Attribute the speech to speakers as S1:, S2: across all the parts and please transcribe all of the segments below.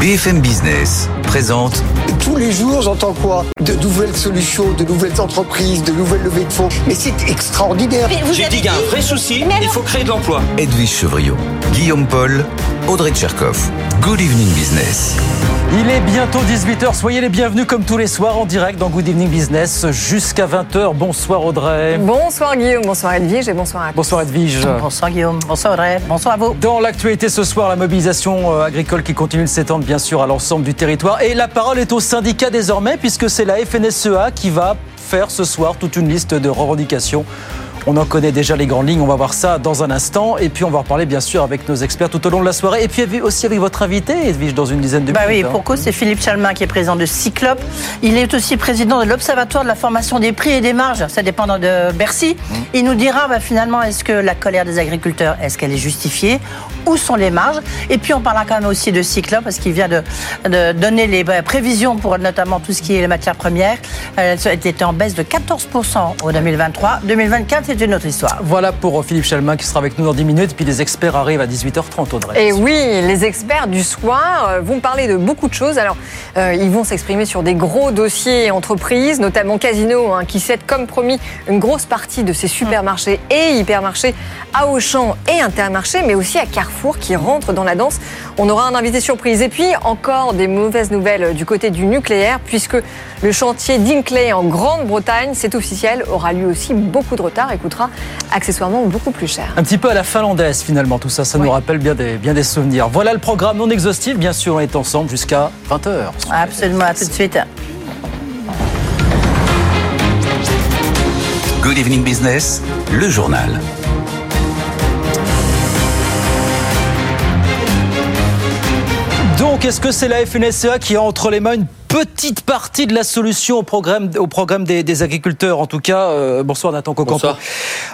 S1: BFM Business présente
S2: Tous les jours, j'entends quoi? De nouvelles solutions, de nouvelles entreprises, de nouvelles levées de fonds. Mais c'est extraordinaire.
S3: J'ai dit qu'il y a un vrai souci, il faut créer de l'emploi.
S1: Edwige Chevriot, Guillaume Paul, Audrey Tcherkov. Good evening business.
S4: Il est bientôt 18h, soyez les bienvenus comme tous les soirs en direct dans Good Evening Business jusqu'à 20h. Bonsoir Audrey.
S5: Bonsoir Guillaume, bonsoir Edwige et bonsoir à tous.
S4: Bonsoir Edwige.
S6: Bonsoir Guillaume, bonsoir Audrey, bonsoir à vous.
S4: Dans l'actualité ce soir, la mobilisation euh, agricole qui continue de s'étendre bien sûr à l'ensemble du territoire. Et la parole est au syndicat désormais puisque c'est la FNSEA qui va faire ce soir toute une liste de revendications on en connaît déjà les grandes lignes, on va voir ça dans un instant. Et puis on va reparler bien sûr avec nos experts tout au long de la soirée. Et puis aussi avec votre invité, Edwige, dans une dizaine de
S6: bah
S4: minutes.
S6: Oui, pour cause, c'est Philippe Chalmin qui est président de Cyclope. Il est aussi président de l'Observatoire de la formation des prix et des marges, ça dépend de Bercy. Mmh. Il nous dira bah, finalement, est-ce que la colère des agriculteurs, est-ce qu'elle est justifiée? Où sont les marges? Et puis on parlera quand même aussi de Cyclope, parce qu'il vient de, donner les bah, prévisions pour notamment tout ce qui est les matières premières. Elle était en baisse de 14% au 2023. 2024, c'est une autre histoire.
S4: Voilà pour Philippe Chalmin qui sera avec nous dans 10 minutes. Puis les experts arrivent à 18h30, Audrey.
S5: Et oui, les experts du soir euh, vont parler de beaucoup de choses. Alors, euh, ils vont s'exprimer sur des gros dossiers entreprises, notamment Casino, hein, qui cède comme promis une grosse partie de ses supermarchés et hypermarchés à Auchan et Intermarché, mais aussi à Carrefour qui rentre dans la danse. On aura un invité surprise. Et puis, encore des mauvaises nouvelles du côté du nucléaire, puisque le chantier d'Inclay en Grande-Bretagne, c'est officiel, aura lui aussi beaucoup de retard et coûtera accessoirement beaucoup plus cher.
S4: Un petit peu à la finlandaise finalement, tout ça, ça nous rappelle bien des, bien des souvenirs. Voilà le programme non exhaustif, bien sûr, on est ensemble jusqu'à 20h.
S6: Absolument, à tout de suite.
S1: Good Evening Business, le journal.
S4: Donc, est-ce que c'est la FNSEA qui a entre les mains petite partie de la solution au programme, au programme des, agriculteurs. En tout cas, euh, bonsoir Nathan Cocampo.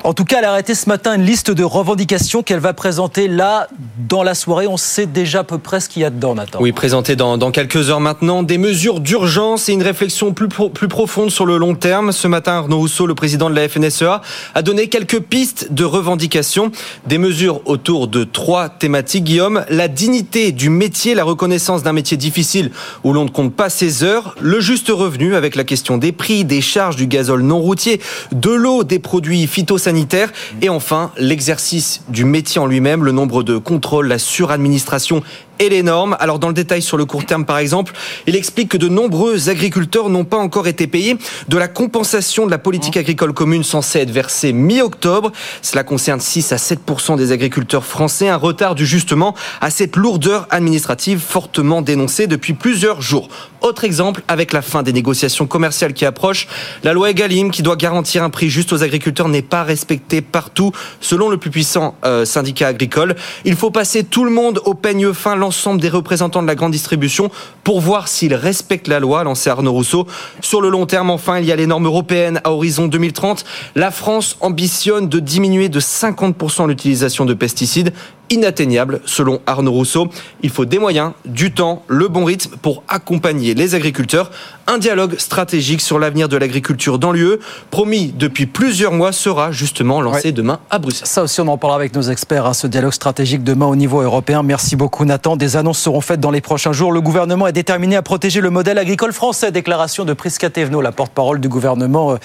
S4: En tout cas, elle a arrêté ce matin une liste de revendications qu'elle va présenter là dans la soirée. On sait déjà à peu près ce qu'il y a dedans, Nathan.
S7: Oui, présenté dans, dans, quelques heures maintenant. Des mesures d'urgence et une réflexion plus, plus profonde sur le long terme. Ce matin, Arnaud Rousseau, le président de la FNSEA, a donné quelques pistes de revendications. Des mesures autour de trois thématiques. Guillaume, la dignité du métier, la reconnaissance d'un métier difficile où l'on ne compte pas ses heures, le juste revenu avec la question des prix, des charges du gazole non routier, de l'eau, des produits phytosanitaires et enfin l'exercice du métier en lui-même, le nombre de contrôles, la suradministration et les normes. Alors dans le détail sur le court terme par exemple, il explique que de nombreux agriculteurs n'ont pas encore été payés de la compensation de la politique agricole commune censée être versée mi-octobre. Cela concerne 6 à 7% des agriculteurs français, un retard du justement à cette lourdeur administrative fortement dénoncée depuis plusieurs jours. Autre exemple avec la fin des négociations commerciales qui approchent, la loi Egalim qui doit garantir un prix juste aux agriculteurs n'est pas respectée partout selon le plus puissant euh, syndicat agricole. Il faut passer tout le monde au peigne fin l'ensemble des représentants de la grande distribution pour voir s'ils respectent la loi, lancé Arnaud Rousseau. Sur le long terme, enfin, il y a les normes européennes à horizon 2030. La France ambitionne de diminuer de 50% l'utilisation de pesticides inatteignable selon Arnaud Rousseau. Il faut des moyens, du temps, le bon rythme pour accompagner les agriculteurs. Un dialogue stratégique sur l'avenir de l'agriculture dans l'UE, promis depuis plusieurs mois, sera justement lancé demain à Bruxelles.
S4: Ça aussi, on en parlera avec nos experts, hein, ce dialogue stratégique demain au niveau européen. Merci beaucoup Nathan. Des annonces seront faites dans les prochains jours. Le gouvernement est déterminé à protéger le modèle agricole français. Déclaration de Prisca Thévenot, la porte-parole du gouvernement, euh,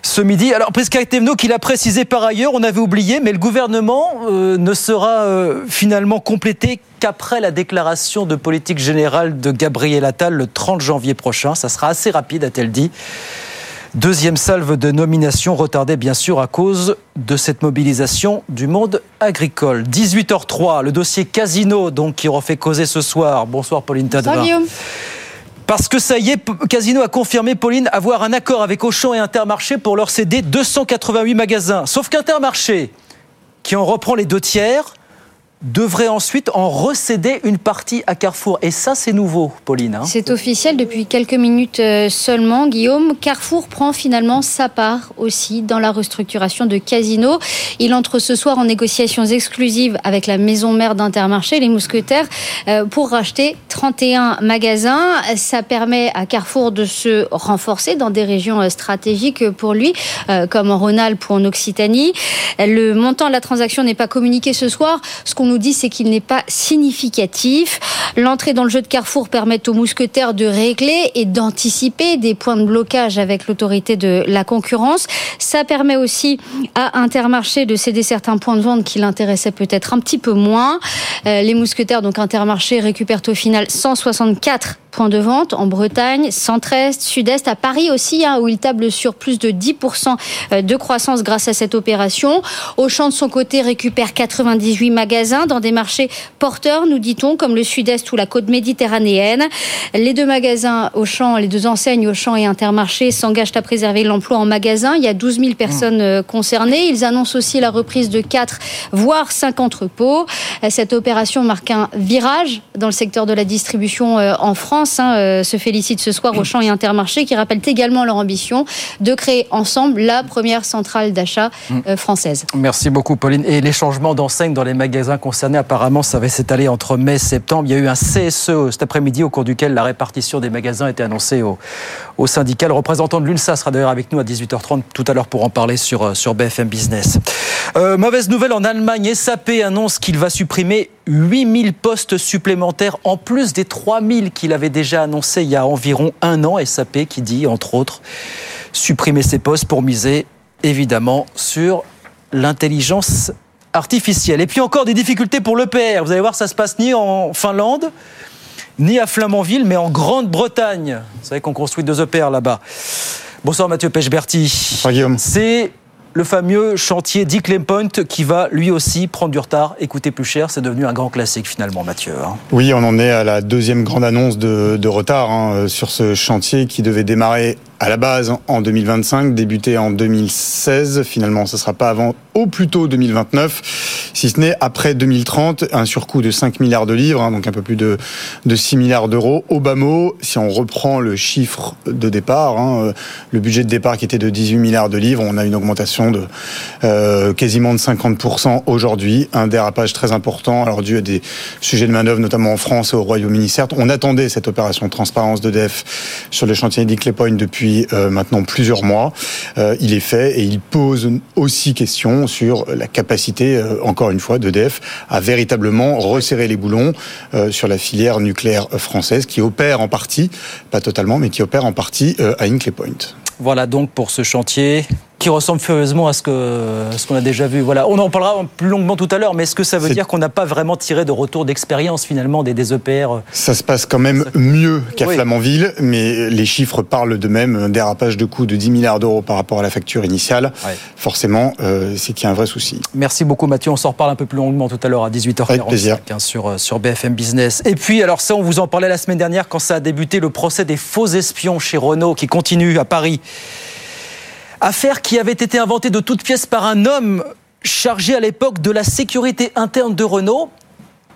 S4: ce midi. Alors Prisca Thévenot, qui l'a précisé par ailleurs, on avait oublié, mais le gouvernement euh, ne sera euh, finalement complété qu'après la déclaration de politique générale de Gabriel Attal le 30 janvier prochain. Ça sera assez rapide, a-t-elle dit. Deuxième salve de nomination retardée bien sûr à cause de cette mobilisation du monde agricole. 18h03, le dossier Casino donc qui refait causer ce soir. Bonsoir Pauline Tadevin. Parce que ça y est, Casino a confirmé, Pauline, avoir un accord avec Auchan et Intermarché pour leur céder 288 magasins. Sauf qu'Intermarché, qui en reprend les deux tiers, devrait ensuite en recéder une partie à Carrefour. Et ça, c'est nouveau, Pauline. Hein.
S8: c'est officiel depuis quelques minutes euh, seulement, Guillaume. Carrefour prend finalement sa part aussi dans la restructuration de Casino. Il entre ce soir en négociations exclusives avec la maison mère d'Intermarché, les Mousquetaires, euh, pour racheter 31 magasins. Ça permet à Carrefour de se renforcer dans des régions euh, stratégiques pour lui, comme en Rhône-Alpes ou en Occitanie. Le montant de la transaction n'est pas communiqué ce soir. Ce qu'on dit, c'est qu'il n'est pas significatif. L'entrée dans le jeu de Carrefour permet aux mousquetaires de régler et d'anticiper des points de blocage avec l'autorité de la concurrence. Ça permet aussi à Intermarché de céder certains points de vente qui l'intéressaient peut-être un petit peu moins. Euh, les mousquetaires, donc Intermarché, récupèrent au final 164 points de vente en Bretagne, centre-est, sud-est, à Paris aussi, hein, où il table sur plus de 10% euh, de croissance grâce à cette opération. Auchan, de son côté, récupère 98 magasins dans des marchés porteurs, nous dit-on, comme le sud-est ou la côte méditerranéenne. Les deux magasins Auchan, les deux enseignes Auchan et Intermarché s'engagent à préserver l'emploi en magasin. Il y a 12 000 personnes euh, concernées. Ils annoncent aussi la reprise de 4, voire 5 entrepôts. Euh, cette opération marque un virage dans le secteur de la distribution en France Hein, euh, se félicite ce soir au Champ et Intermarché qui rappellent également leur ambition de créer ensemble la première centrale d'achat mm. euh, française.
S4: Merci beaucoup Pauline. Et les changements d'enseigne dans les magasins concernés, apparemment, ça va s'étaler entre mai et septembre. Il y a eu un CSE cet après-midi au cours duquel la répartition des magasins a été annoncée au, au syndicat. Le représentant de l'UNSA sera d'ailleurs avec nous à 18h30 tout à l'heure pour en parler sur, euh, sur BFM Business. Mauvaise nouvelle en Allemagne, SAP annonce qu'il va supprimer 8000 postes supplémentaires en plus des 3000 qu'il avait déjà annoncé il y a environ un an. SAP qui dit, entre autres, supprimer ces postes pour miser évidemment sur l'intelligence artificielle. Et puis encore des difficultés pour l'EPR. Vous allez voir, ça se passe ni en Finlande, ni à Flamanville, mais en Grande-Bretagne. Vous savez qu'on construit deux EPR là-bas. Bonsoir Mathieu Pechberti.
S9: Bonsoir
S4: C'est le fameux chantier Dick Point qui va lui aussi prendre du retard et coûter plus cher. C'est devenu un grand classique finalement, Mathieu. Hein.
S9: Oui, on en est à la deuxième grande annonce de, retard hein, sur ce chantier qui devait démarrer à la base en 2025, débuter en 2016. Finalement, ce ne sera pas avant au plus tôt 2029, si ce n'est après 2030, un surcoût de 5 milliards de livres, hein, donc un peu plus de, de 6 milliards d'euros. Au bas mot, si on reprend le chiffre de départ, hein, le budget de départ qui était de 18 milliards de livres, on a une augmentation de euh, quasiment de 50% aujourd'hui, un dérapage très important, alors dû à des sujets de manœuvre, notamment en France et au Royaume-Uni. Certes, on attendait cette opération de transparence d'EDF sur le chantier d'Iclay Point euh, maintenant plusieurs mois. Euh, il est fait et il pose aussi question sur la capacité, euh, encore une fois, d'EDF à véritablement resserrer les boulons sur la filière nucléaire française qui opère en partie, pas totalement, mais qui opère en partie à Hinkley Point.
S4: Voilà donc pour ce chantier qui ressemble furieusement à ce que ce qu'on a déjà vu. Voilà, on en parlera plus longuement tout à l'heure, mais est-ce que ça veut dire qu'on n'a pas vraiment tiré de retour d'expérience finalement des, des EPR euh,
S9: Ça se passe quand même mieux qu'à Flamanville, mais les chiffres parlent de même un dérapage de coûts de 10 milliards d'euros par rapport à la facture initiale. Forcément, euh, c'est qu'il y a un vrai souci.
S4: Merci beaucoup Mathieu, on s'en reparle un peu plus longuement tout à l'heure à 18h45 hein, sur, euh, sur BFM Business. Et puis alors ça, on vous en parlait la semaine dernière quand ça a débuté le procès des faux espions chez Renault qui continue à Paris. Affaire qui avait été inventée de toutes pièces par un homme chargé à l'époque de la sécurité interne de Renault.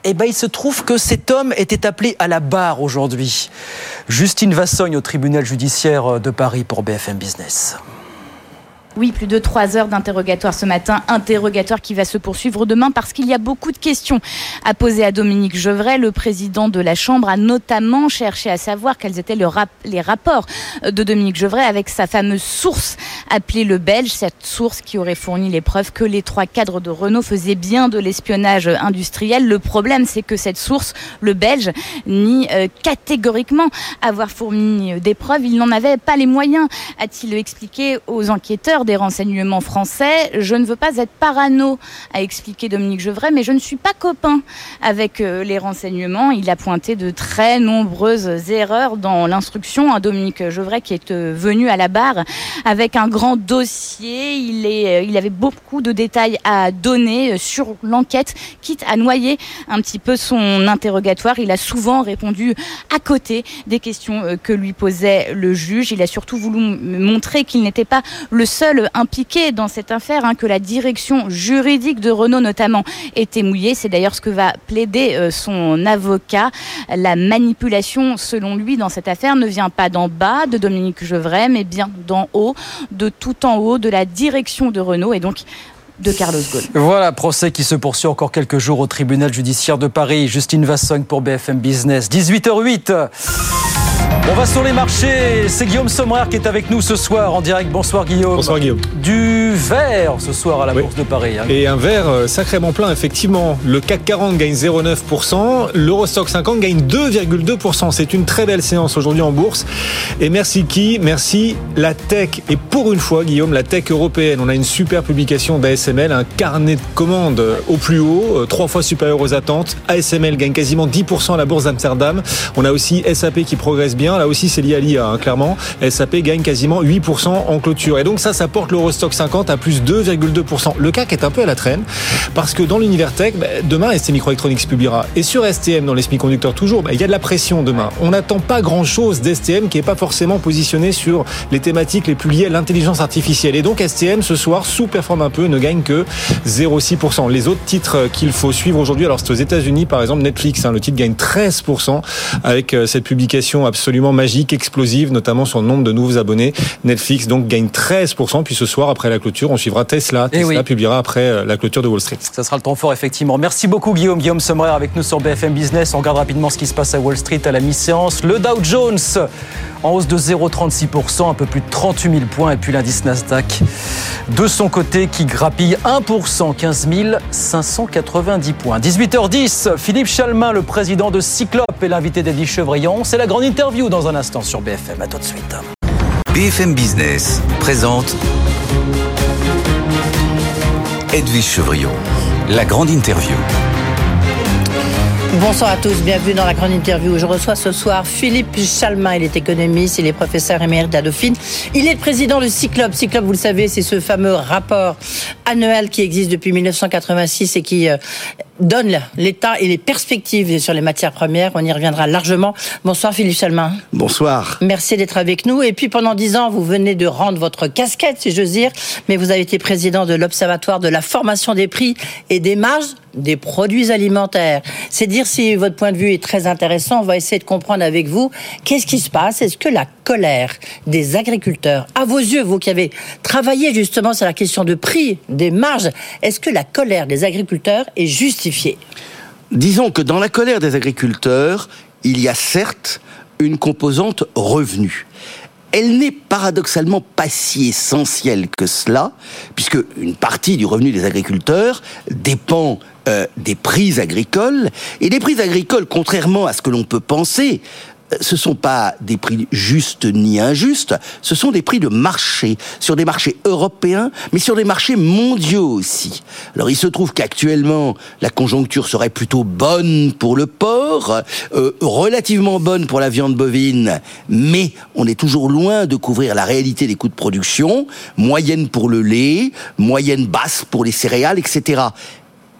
S4: Eh ben, il se trouve que cet homme était appelé à la barre aujourd'hui. Justine Vassogne au tribunal judiciaire de Paris pour BFM Business.
S10: Oui, plus de trois heures d'interrogatoire ce matin, interrogatoire qui va se poursuivre demain parce qu'il y a beaucoup de questions à poser à Dominique Gevray. Le président de la Chambre a notamment cherché à savoir quels étaient les rapports de Dominique Gevray avec sa fameuse source appelée le Belge, cette source qui aurait fourni les preuves que les trois cadres de Renault faisaient bien de l'espionnage industriel. Le problème, c'est que cette source, le Belge, nie euh, catégoriquement avoir fourni des preuves. Il n'en avait pas les moyens, a-t-il expliqué aux enquêteurs des renseignements français. Je ne veux pas être parano, a expliqué Dominique Gevray, mais je ne suis pas copain avec euh, les renseignements. Il a pointé de très nombreuses erreurs dans l'instruction. à Dominique Gevray qui est euh, venu à la barre avec un grand dossier. Il, euh, il avait beaucoup de détails à donner sur l'enquête, quitte à noyer un petit peu son interrogatoire. Il a souvent répondu à côté des questions que lui posait le juge. Il a surtout voulu montrer qu'il n'était pas le seul impliqué dans cette affaire, hein, que la direction juridique de Renault notamment était mouillée. C'est d'ailleurs ce que va plaider euh, son avocat. La manipulation, selon lui, dans cette affaire ne vient pas d'en bas de Dominique Gevray, mais bien d'en haut, de tout en haut, de la direction de Renault. Et donc, de Carlos Ghosn.
S4: Voilà, procès qui se poursuit encore quelques jours au tribunal judiciaire de Paris. Justine Vassogne pour BFM Business. 18h08. On va sur les marchés. C'est Guillaume Sommerer qui est avec nous ce soir en direct. Bonsoir Guillaume.
S11: Bonsoir Guillaume.
S4: Du vert ce soir à la
S11: Oui.
S4: Bourse de Paris. hein.
S11: Et un vert euh, sacrément plein, effectivement. Le CAC 40 gagne 0,9%, l'Eurostock 50 gagne 2,2%. C'est une très belle séance aujourd'hui en bourse. Et merci qui? Merci la tech. Et pour une fois, Guillaume, la tech européenne. On a une super publication d'ASML, un carnet de commandes euh, au plus haut, euh, trois fois supérieur aux attentes. ASML gagne quasiment 10% à la bourse d'Amsterdam. On a aussi SAP qui progresse bien. Là aussi, c'est lié à l'IA, hein, clairement. SAP gagne quasiment 8% en clôture. Et donc ça, ça porte l'Eurostock 50 à plus 2,2%. Le CAC est un peu à la traîne parce que dans l'univers tech, bah, demain, ST Microelectronics publiera. Et sur STM, dans les semi-conducteurs toujours, bah, il y a de la pression demain. On n'attend pas grand-chose d'STM qui n'est pas forcément positionné sur les thématiques les plus liées à l'intelligence artificielle. Et donc STM, ce soir, sous-performe un peu, ne gagne que 0,6%. Les autres titres qu'il faut suivre aujourd'hui, alors c'est aux États-Unis, par exemple Netflix, hein, le titre gagne 13% avec euh, cette publication absolument magique, explosive, notamment sur le nombre de nouveaux abonnés. Netflix donc gagne 13%. Puis ce soir, après la clôture, on suivra Tesla.
S4: Eh
S11: Tesla
S4: oui.
S11: publiera après euh, la clôture de Wall Street.
S4: Ça sera le temps fort, effectivement. Merci beaucoup, Guillaume. Guillaume Sommerer avec nous sur BFM Business. On regarde rapidement ce qui se passe à Wall Street à la mi-séance. Le Dow Jones en hausse de 0,36%, un peu plus de 38 000 points. Et puis l'indice Nasdaq de son côté qui grappille 1%, 15 590 points. 18h10, Philippe Chalmin, le président de Cyclope, est l'invité d'Eddie Chevrillon. C'est la grande interview dans un instant sur BFM. À tout de suite.
S1: BFM Business présente Edwige Chevrillon, la grande interview.
S6: Bonsoir à tous, bienvenue dans la grande interview. Je reçois ce soir Philippe Chalmin, il est économiste, il est professeur émérite à Dauphine. Il est le président de Cyclope. Cyclope, vous le savez, c'est ce fameux rapport annuel qui existe depuis 1986 et qui euh, donne l'état et les perspectives sur les matières premières. On y reviendra largement. Bonsoir Philippe Chalmin.
S12: Bonsoir.
S6: Merci d'être avec nous. Et puis pendant dix ans, vous venez de rendre votre casquette, si j'ose dire, mais vous avez été président de l'Observatoire de la formation des prix et des marges des produits alimentaires. C'est dire si votre point de vue est très intéressant. On va essayer de comprendre avec vous qu'est-ce qui se passe. Est-ce que la colère des agriculteurs, à vos yeux, vous qui avez travaillé justement sur la question de prix, des marges, est-ce que la colère des agriculteurs est justifiée?
S12: Disons que dans la colère des agriculteurs, il y a certes une composante revenu. Elle n'est paradoxalement pas si essentielle que cela, puisque une partie du revenu des agriculteurs dépend euh, des prix agricoles, et les prix agricoles, contrairement à ce que l'on peut penser, euh, ce sont pas des prix justes ni injustes, ce sont des prix de marché, sur des marchés européens, mais sur des marchés mondiaux aussi. Alors il se trouve qu'actuellement, la conjoncture serait plutôt bonne pour le porc, euh, relativement bonne pour la viande bovine, mais on est toujours loin de couvrir la réalité des coûts de production, moyenne pour le lait, moyenne basse pour les céréales, etc.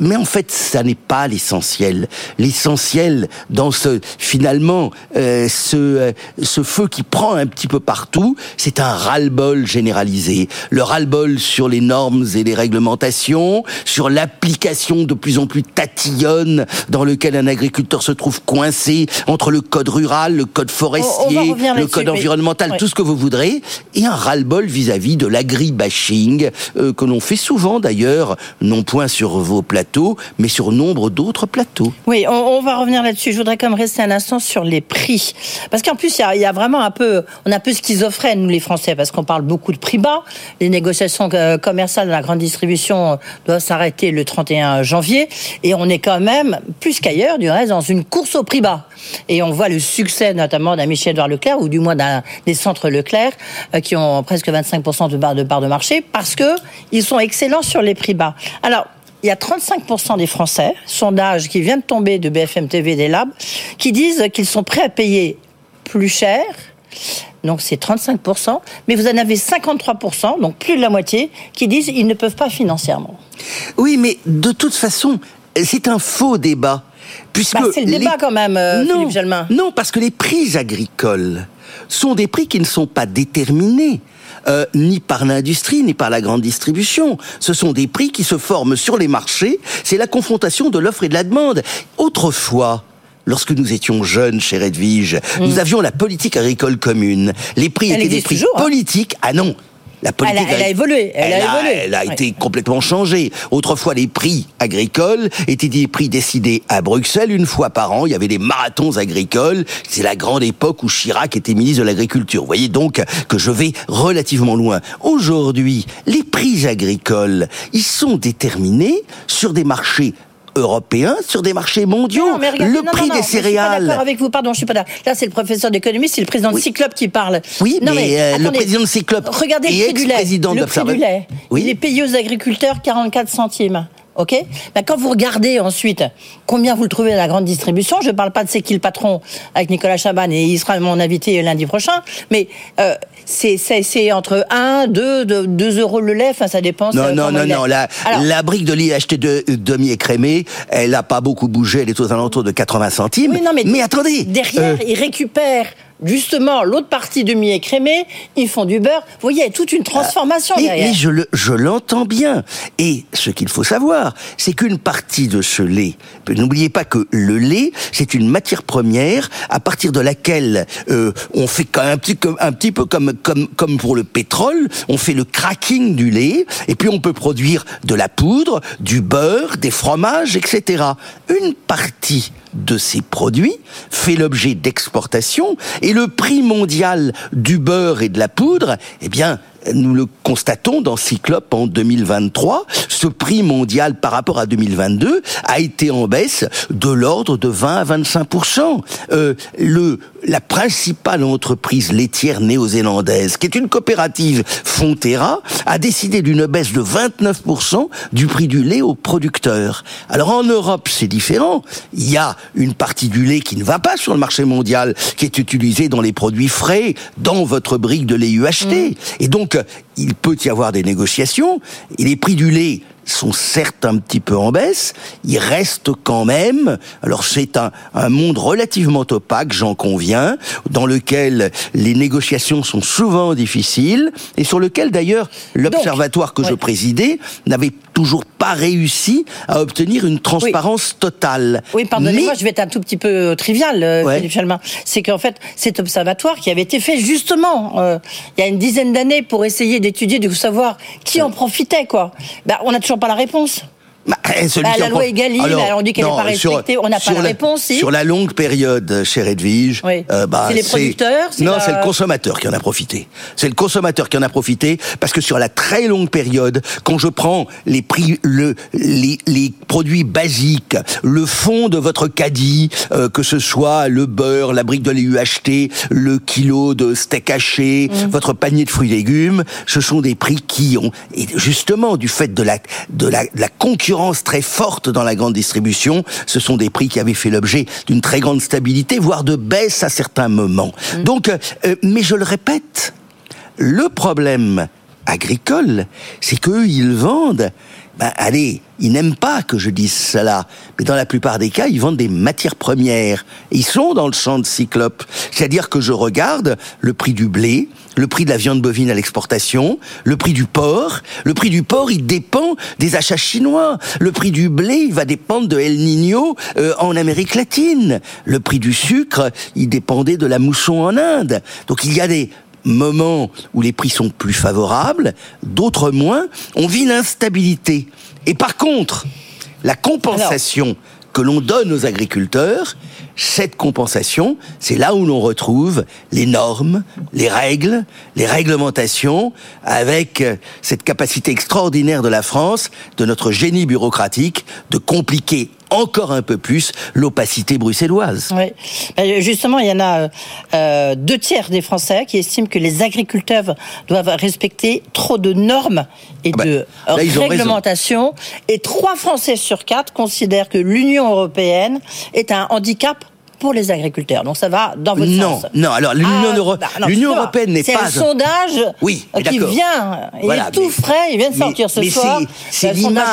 S12: Mais en fait, ça n'est pas l'essentiel. L'essentiel dans ce finalement euh, ce euh, ce feu qui prend un petit peu partout, c'est un ras-le-bol généralisé. Le ras-le-bol sur les normes et les réglementations, sur l'application de plus en plus tatillonne dans lequel un agriculteur se trouve coincé entre le code rural, le code forestier, le code environnemental, tout ce que vous voudrez, et un ras-le-bol vis-à-vis de l'agri-bashing euh, que l'on fait souvent d'ailleurs, non point sur vos plateaux, mais sur nombre d'autres plateaux.
S6: Oui, on, va revenir là-dessus. Je voudrais quand même rester un instant sur les prix. Parce qu'en plus, il y, a, a vraiment un peu, on est un peu schizophrène, nous les Français, parce qu'on parle beaucoup de prix bas. Les négociations euh, commerciales de la grande distribution euh, doivent s'arrêter le 31 janvier. Et on est quand même, plus qu'ailleurs, du reste, dans une course au prix bas. Et on voit le succès notamment d'un Michel-Edouard Leclerc, ou du moins d'un des centres Leclerc, euh, qui ont presque 25% de barres de, part de marché, parce que ils sont excellents sur les prix bas. Alors, il y a 35% des Français, sondage qui vient de tomber de BFM TV des labs, qui disent qu'ils sont prêts à payer plus cher. Donc c'est 35%, mais vous en avez 53%, donc plus de la moitié, qui disent qu'ils ne peuvent pas financièrement.
S12: Oui, mais de toute façon, c'est un faux débat. Puisque
S6: Bah, c'est le
S12: les-
S6: débat quand même, euh,
S12: non,
S6: Philippe
S12: non, parce que les prix agricoles sont des prix qui ne sont pas déterminés. euh, ni par l'industrie, ni par la grande distribution. Ce sont des prix qui se forment sur les marchés. C'est la confrontation de l'offre et de la demande. Autrefois, Lorsque nous étions jeunes chez Redvige, nous avions la politique agricole commune. Les prix
S6: Mm. Elle
S12: étaient des prix
S6: toujours, hein.
S12: politiques. Ah non, la politique
S6: Elle a- elle a évolué, elle a évolué.
S12: elle a
S6: Ouais.
S12: été complètement changée. Autrefois, les prix agricoles étaient des prix décidés à Bruxelles une fois par an. Il y avait des marathons agricoles. C'est la grande époque où Chirac était ministre de l'Agriculture. Vous voyez donc que je vais relativement loin. Aujourd'hui, les prix agricoles, ils sont déterminés sur des marchés européens, sur des marchés mondiaux.
S6: Non, mais regardez,
S12: le
S6: non,
S12: prix
S6: non,
S12: des
S6: je suis pas
S12: céréales.
S6: d'accord avec vous, pardon, je suis pas d'accord. Là, c'est le professeur d'économie, c'est le président de Cyclope qui parle.
S12: Oui,
S6: Non,
S12: mais, euh, le président de Cyclope
S6: Regardez
S12: et ex-président
S6: Le prix du lait.
S12: Oui.
S6: Il est payé aux agriculteurs 44 centimes. OK? Ben, Quand vous regardez ensuite combien vous le trouvez à la grande distribution, je ne parle pas de c'est qui le patron avec Nicolas Chaban et il sera mon invité lundi prochain, mais euh, c'est- entre 1, 2, 2 euros le lait, enfin ça dépend.
S12: Non, non, non, non. La,
S6: Alors,
S12: la brique de lait achetée de demi-écrémée, elle n'a pas beaucoup bougé. Elle est aux alentours de 80 centimes.
S6: Oui, non, mais,
S12: attendez.
S6: Derrière,
S12: euh,
S6: ils récupèrent justement l'autre partie demi-écrémée, ils font du beurre. Vous voyez, il y a toute une transformation
S12: mais,
S6: derrière.
S12: mais je le- je l'entends bien. Et ce qu'il faut savoir, c'est qu'une partie de ce lait, n'oubliez pas que le lait, c'est une matière première à partir de laquelle euh, on fait quand même un petit, comme- un petit peu comme, comme, comme pour le pétrole, on fait le cracking du lait, et puis on peut produire de la poudre, du beurre, des fromages, etc. Une partie de ces produits fait l'objet d'exportation et le prix mondial du beurre et de la poudre, eh bien, nous le constatons dans Cyclope en 2023. Ce prix mondial par rapport à 2022 a été en baisse de l'ordre de 20 à 25 euh, Le la principale entreprise laitière néo-zélandaise, qui est une coopérative Fonterra, a décidé d'une baisse de 29% du prix du lait aux producteurs. Alors en Europe, c'est différent. Il y a une partie du lait qui ne va pas sur le marché mondial, qui est utilisée dans les produits frais, dans votre brique de lait UHT. Et donc, il peut y avoir des négociations. Et les prix du lait sont certes un petit peu en baisse, ils restent quand même, alors c'est un, un monde relativement opaque, j'en conviens, dans lequel les négociations sont souvent difficiles, et sur lequel d'ailleurs l'observatoire que je présidais n'avait toujours pas réussi à obtenir une transparence totale.
S6: Oui, pardonnez-moi,
S12: Mais-
S6: je vais être un tout petit peu euh, trivial, euh,
S12: Ouais.
S6: Philippe Chalmin. C'est qu'en fait, cet observatoire qui avait été fait justement euh, il y a une dizaine d'années pour essayer d'étudier, de savoir qui en profitait, quoi. Ben, on n'a toujours pas la réponse.
S12: Eh, celui
S6: Bah,
S12: qui
S6: la loi Egalim,
S12: Alors,
S6: on dit qu'elle n'est pas
S12: sur-
S6: respectée, on n'a pas
S12: sur
S6: la réponse, si.
S12: Sur la longue période chez Redvige, euh, bah,
S6: C'est les producteurs, c'est
S12: Non,
S6: la-
S12: c'est le consommateur qui en a profité. C'est le consommateur qui en a profité parce que sur la très longue période, quand je prends les prix, le, les, les produits basiques, le fond de votre caddie, euh, que ce soit le beurre, la brique de lait UHT, le kilo de steak haché,
S6: Mm.
S12: votre panier de fruits et légumes, ce sont des prix qui ont, et justement du fait de la, de la, de la concurrence très forte dans la grande distribution, ce sont des prix qui avaient fait l'objet d'une très grande stabilité, voire de baisse à certains moments. Donc, euh, mais je le répète, le problème agricole, c'est qu'eux, ils vendent, ben, allez, ils n'aiment pas que je dise cela, mais dans la plupart des cas, ils vendent des matières premières. Ils sont dans le champ de cyclope. C'est-à-dire que je regarde le prix du blé, le prix de la viande bovine à l'exportation, le prix du porc. Le prix du porc, il dépend des achats chinois. Le prix du blé, il va dépendre de El Niño euh, en Amérique latine. Le prix du sucre, il dépendait de la mousson en Inde. Donc il y a des moments où les prix sont plus favorables, d'autres moins. On vit l'instabilité. Et par contre, la compensation que l'on donne aux agriculteurs, cette compensation, c'est là où l'on retrouve les normes, les règles, les réglementations, avec euh, cette capacité extraordinaire de la France, de notre génie bureaucratique, de compliquer encore un peu plus l'opacité bruxelloise.
S6: Oui. Ben, Justement, il y en a euh, deux tiers des Français qui estiment que les agriculteurs doivent respecter trop de normes et
S12: Ah ben,
S6: de
S12: là,
S6: réglementations. Et trois Français sur quatre considèrent que l'Union européenne est un handicap pour les agriculteurs. Donc ça va dans votre
S12: non,
S6: sens.
S12: Non, alors l'Union
S6: Ah,
S12: Euro-
S6: bah,
S12: européenne n'est
S6: C'est
S12: pas
S6: un
S12: un-
S6: sondage
S12: Oui,
S6: euh, qui vient, il
S12: Voilà,
S6: est tout
S12: mais-
S6: frais, il vient de
S12: mais-
S6: sortir ce
S12: mais
S6: soir.
S12: c'est- C'est l'image.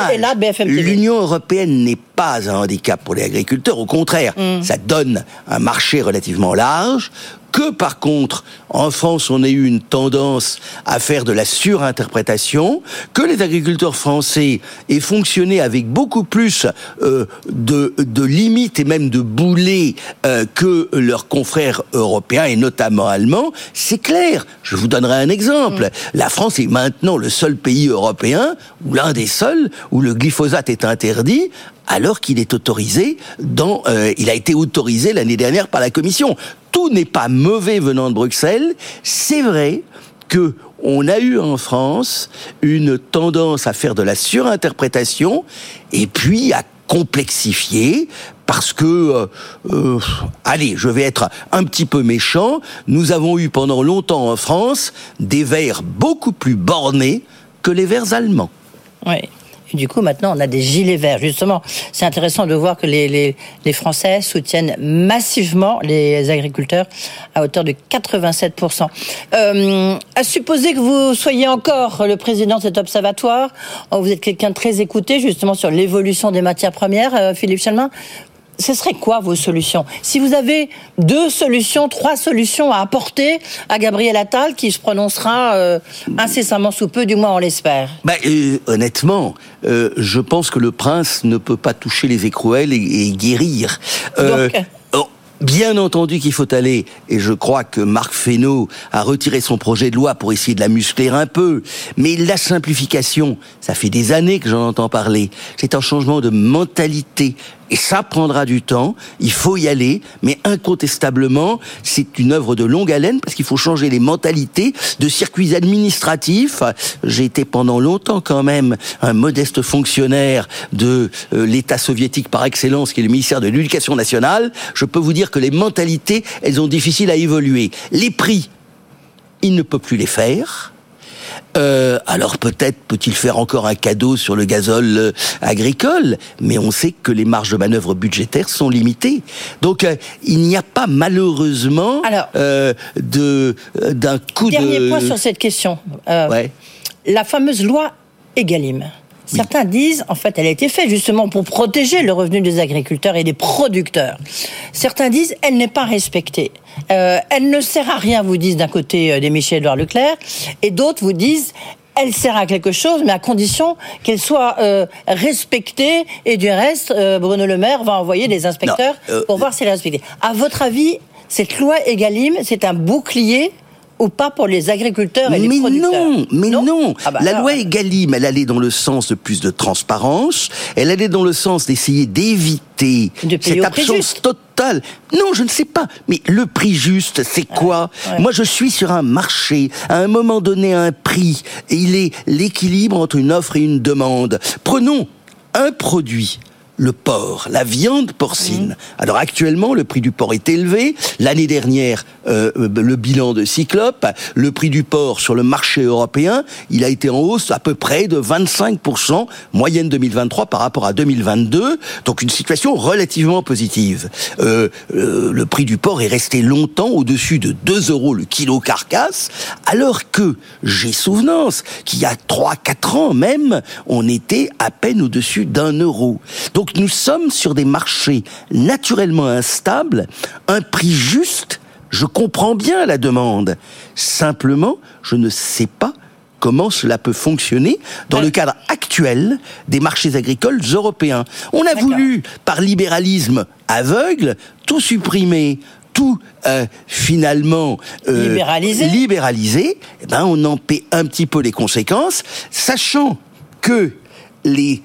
S12: L'Union européenne n'est pas un handicap pour les agriculteurs. Au contraire,
S6: Mm.
S12: ça donne un marché relativement large. Que par contre, en France, on a eu une tendance à faire de la surinterprétation, que les agriculteurs français aient fonctionné avec beaucoup plus euh, de, de limites et même de boulets euh, que leurs confrères européens et notamment allemands, c'est clair. Je vous donnerai un exemple. La France est maintenant le seul pays européen, ou l'un des seuls, où le glyphosate est interdit alors qu'il est autorisé dans, euh, il a été autorisé l'année dernière par la Commission. Tout n'est pas mauvais venant de Bruxelles. C'est vrai que on a eu en France une tendance à faire de la surinterprétation et puis à complexifier parce que, euh, euh, allez, je vais être un petit peu méchant, nous avons eu pendant longtemps en France des vers beaucoup plus bornés que les vers allemands.
S6: Oui. Et du coup, maintenant, on a des gilets verts. Justement, c'est intéressant de voir que les, Français soutiennent massivement les agriculteurs à hauteur de 87%. Euh, à supposer que vous soyez encore le président de cet observatoire, oh, vous êtes quelqu'un de très écouté justement sur l'évolution des matières premières, euh, Philippe Chalmin. Ce serait quoi vos solutions? Si vous avez deux solutions, trois solutions à apporter à Gabriel Attal, qui se prononcera euh, incessamment sous peu, du moins on l'espère.
S12: Bah, euh, honnêtement, euh, je pense que le prince ne peut pas toucher les écrouelles et, et guérir. Euh,
S6: Donc
S12: oh, Bien entendu qu'il faut aller, et je crois que Marc Fesneau a retiré son projet de loi pour essayer de la muscler un peu, mais la simplification, ça fait des années que j'en entends parler, c'est un changement de mentalité, et ça prendra du temps, il faut y aller, mais incontestablement, c'est une œuvre de longue haleine, parce qu'il faut changer les mentalités de circuits administratifs. J'ai été pendant longtemps quand même un modeste fonctionnaire de euh, l'État soviétique par excellence, qui est le ministère de l'Éducation nationale. Je peux vous dire que les mentalités, elles ont difficile à évoluer. Les prix, il ne peut plus les faire. Euh, alors peut-être peut-il faire encore un cadeau sur le gazole euh, agricole, mais on sait que les marges de manœuvre budgétaires sont limitées. Donc euh, il n'y a pas malheureusement euh, de d'un coup
S6: Dernier
S12: de
S6: point sur cette question. Euh, La fameuse loi Egalim. Certains disent, en fait, elle a été faite justement pour protéger le revenu des agriculteurs et des producteurs. Certains disent, elle n'est pas respectée. Euh, elle ne sert à rien, vous disent d'un côté euh, des Michel-Édouard Leclerc, et d'autres vous disent, elle sert à quelque chose, mais à condition qu'elle soit euh, respectée. Et du reste, euh, Bruno Le Maire va envoyer des inspecteurs
S12: Non, euh,
S6: pour voir si elle est respectée. À votre avis, cette loi Egalim, c'est un bouclier ou pas pour les agriculteurs et les
S12: mais
S6: producteurs
S12: non, mais non.
S6: Ah bah
S12: la
S6: alors.
S12: loi Egalim, elle allait dans le sens de plus de transparence. Elle allait dans le sens d'essayer d'éviter cette absence totale. Non, je ne sais pas. Mais le prix juste, c'est quoi
S6: ouais.
S12: Moi, je suis sur un marché. À un moment donné, un prix. Et il est l'équilibre entre une offre et une demande. Prenons un produit. Le porc, la viande porcine.
S6: Mmh.
S12: Alors actuellement, le prix du porc est élevé. L'année dernière, euh, le bilan de Cyclope, le prix du porc sur le marché européen, il a été en hausse à peu près de 25%, moyenne 2023 par rapport à 2022. Donc une situation relativement positive. Euh, euh, le prix du porc est resté longtemps au-dessus de 2 euros le kilo carcasse, alors que j'ai souvenance qu'il y a 3-4 ans même, on était à peine au-dessus d'un euro. Donc nous sommes sur des marchés naturellement instables, un prix juste, je comprends bien la demande. Simplement, je ne sais pas comment cela peut fonctionner dans le cadre actuel des marchés agricoles européens. On a voulu, par libéralisme aveugle, tout supprimer, tout euh, finalement euh,
S6: Libéraliser.
S12: libéraliser, eh ben on en paie un petit peu les conséquences, sachant que les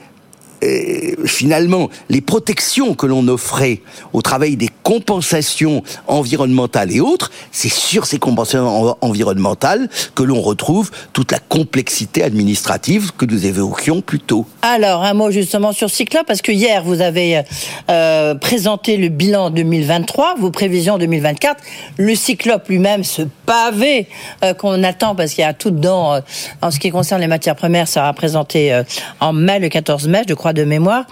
S12: euh, finalement, les protections que l'on offrait au travail des compensations environnementales et autres, c'est sur ces compensations en- environnementales que l'on retrouve toute la complexité administrative que nous évoquions plus tôt.
S6: Alors, un mot justement sur Cyclope, parce que hier, vous avez euh, présenté le bilan 2023, vos prévisions 2024. Le Cyclope lui-même, ce pavé euh, qu'on attend, parce qu'il y a tout dedans, euh, en ce qui concerne les matières premières, sera présenté en mai, le 14 mai, je crois, de mémoire.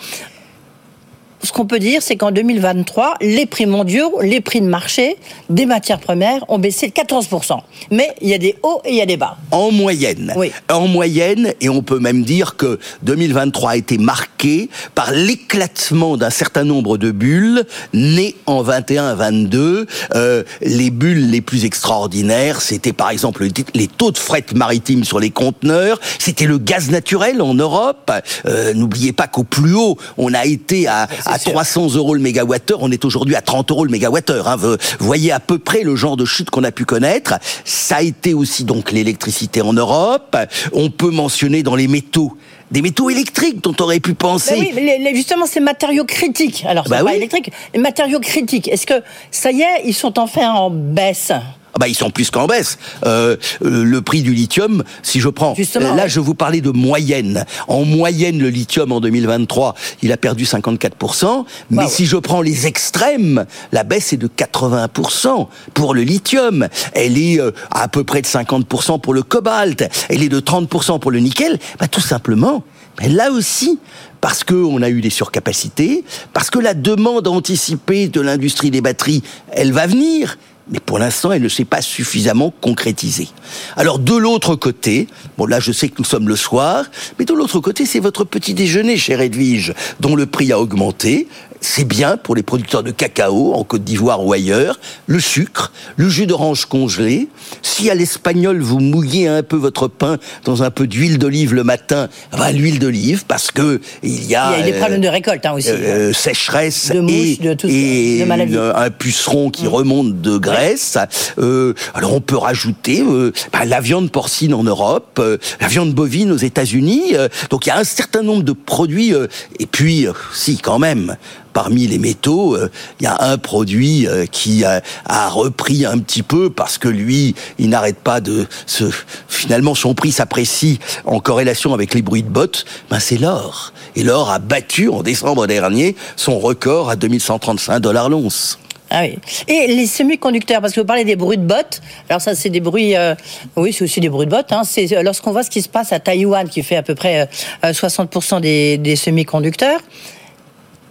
S6: Ce qu'on peut dire, c'est qu'en 2023, les prix mondiaux, les prix de marché des matières premières ont baissé de 14%. Mais il y a des hauts et il y a des bas.
S12: En moyenne.
S6: Oui.
S12: En moyenne, et on peut même dire que 2023 a été marqué par l'éclatement d'un certain nombre de bulles nées en 21-22. Euh, les bulles les plus extraordinaires, c'était par exemple les taux de fret maritime sur les conteneurs, c'était le gaz naturel en Europe. Euh, N'oubliez pas qu'au plus haut, on a été à, à 300 euros le mégawattheure, on est aujourd'hui à 30 euros le mégawattheure. Hein. Vous voyez à peu près le genre de chute qu'on a pu connaître. Ça a été aussi donc l'électricité en Europe. On peut mentionner dans les métaux des métaux électriques dont on aurait pu penser.
S6: Ben oui, mais les- justement, ces matériaux critiques. Alors,
S12: Bah
S6: pas
S12: oui.
S6: électrique. Les matériaux critiques. Est-ce que ça y est, ils sont enfin en baisse?
S12: Bah ils sont plus qu'en baisse. Euh, euh, le prix du lithium, si je prends,
S6: Justement,
S12: là
S6: ouais.
S12: je vous parlais de moyenne. En moyenne, le lithium en 2023, il a perdu 54%. Mais si je prends les extrêmes, la baisse est de 80% pour le lithium. Elle est euh, à peu près de 50% pour le cobalt. Elle est de 30% pour le nickel. Bah, tout simplement. Mais là aussi, parce qu'on a eu des surcapacités, parce que la demande anticipée de l'industrie des batteries, elle va venir. Mais pour l'instant, elle ne s'est pas suffisamment concrétisée. Alors de l'autre côté, bon là je sais que nous sommes le soir, mais de l'autre côté c'est votre petit déjeuner, cher Edwige, dont le prix a augmenté. C'est bien pour les producteurs de cacao en Côte d'Ivoire ou ailleurs, le sucre, le jus d'orange congelé. Si à l'espagnol vous mouillez un peu votre pain dans un peu d'huile d'olive le matin, bah, l'huile d'olive parce que il y a,
S6: Il y a des
S12: euh,
S6: problèmes de récolte hein, aussi.
S12: euh, sécheresse
S6: De mouches,
S12: et,
S6: de tout
S12: et
S6: de maladies.
S12: une- un puceron qui remonte de Grèce. Euh, alors on peut rajouter euh, bah, la viande porcine en Europe, euh, la viande bovine aux États-Unis. euh, donc il y a un certain nombre de produits. euh, et puis, euh, si quand même. Parmi les métaux, euh, il y a un produit euh, qui a, repris un petit peu parce que lui, il n'arrête pas de se. Finalement, son prix s'apprécie en corrélation avec les bruits de bottes. Ben, c'est l'or. Et l'or a battu en décembre dernier son record à 2135 dollars l'once.
S6: Ah oui. Et les semi-conducteurs, parce que vous parlez des bruits de bottes. Alors ça, c'est des bruits. euh, oui, c'est aussi des bruits de bottes. Hein. C'est lorsqu'on voit ce qui se passe à Taïwan, qui fait à peu près euh, 60% des, des semi-conducteurs.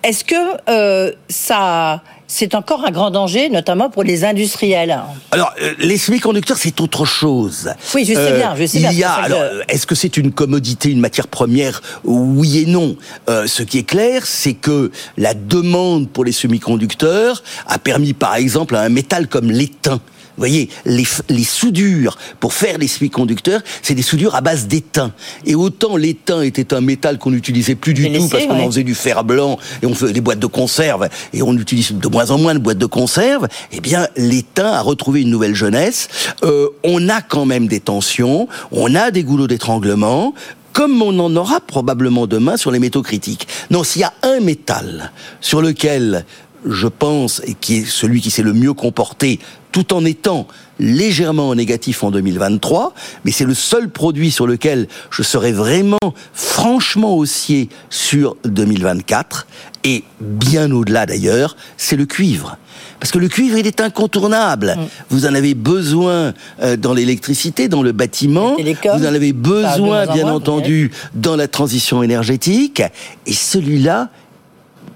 S6: Est-ce que euh, ça, c'est encore un grand danger, notamment pour les industriels?
S12: Alors, euh, les semi-conducteurs, c'est autre chose.
S6: Oui, je sais bien, je sais
S12: il
S6: bien,
S12: y a,
S6: que-
S12: alors, euh, est-ce que c'est une commodité, une matière première? Oui et non. Euh, ce qui est clair, c'est que la demande pour les semi-conducteurs a permis, par exemple, à un métal comme l'étain. Vous voyez, les, les soudures pour faire les semi-conducteurs, c'est des soudures à base d'étain. Et autant l'étain était un métal qu'on n'utilisait plus du tout parce qu'on en faisait du fer blanc et on fait des boîtes de conserve et on utilise de moins en moins de boîtes de conserve, eh bien l'étain a retrouvé une nouvelle jeunesse. Euh, on a quand même des tensions, on a des goulots d'étranglement. Comme on en aura probablement demain sur les métaux critiques. Non, s'il y a un métal sur lequel je pense, et qui est celui qui s'est le mieux comporté, tout en étant légèrement négatif en 2023, mais c'est le seul produit sur lequel je serais vraiment franchement haussier sur 2024, et bien au-delà d'ailleurs, c'est le cuivre. Parce que le cuivre, il est incontournable. Vous en avez besoin euh, dans l'électricité, dans le bâtiment. Vous en avez besoin, bien entendu, dans la transition énergétique. Et celui-là,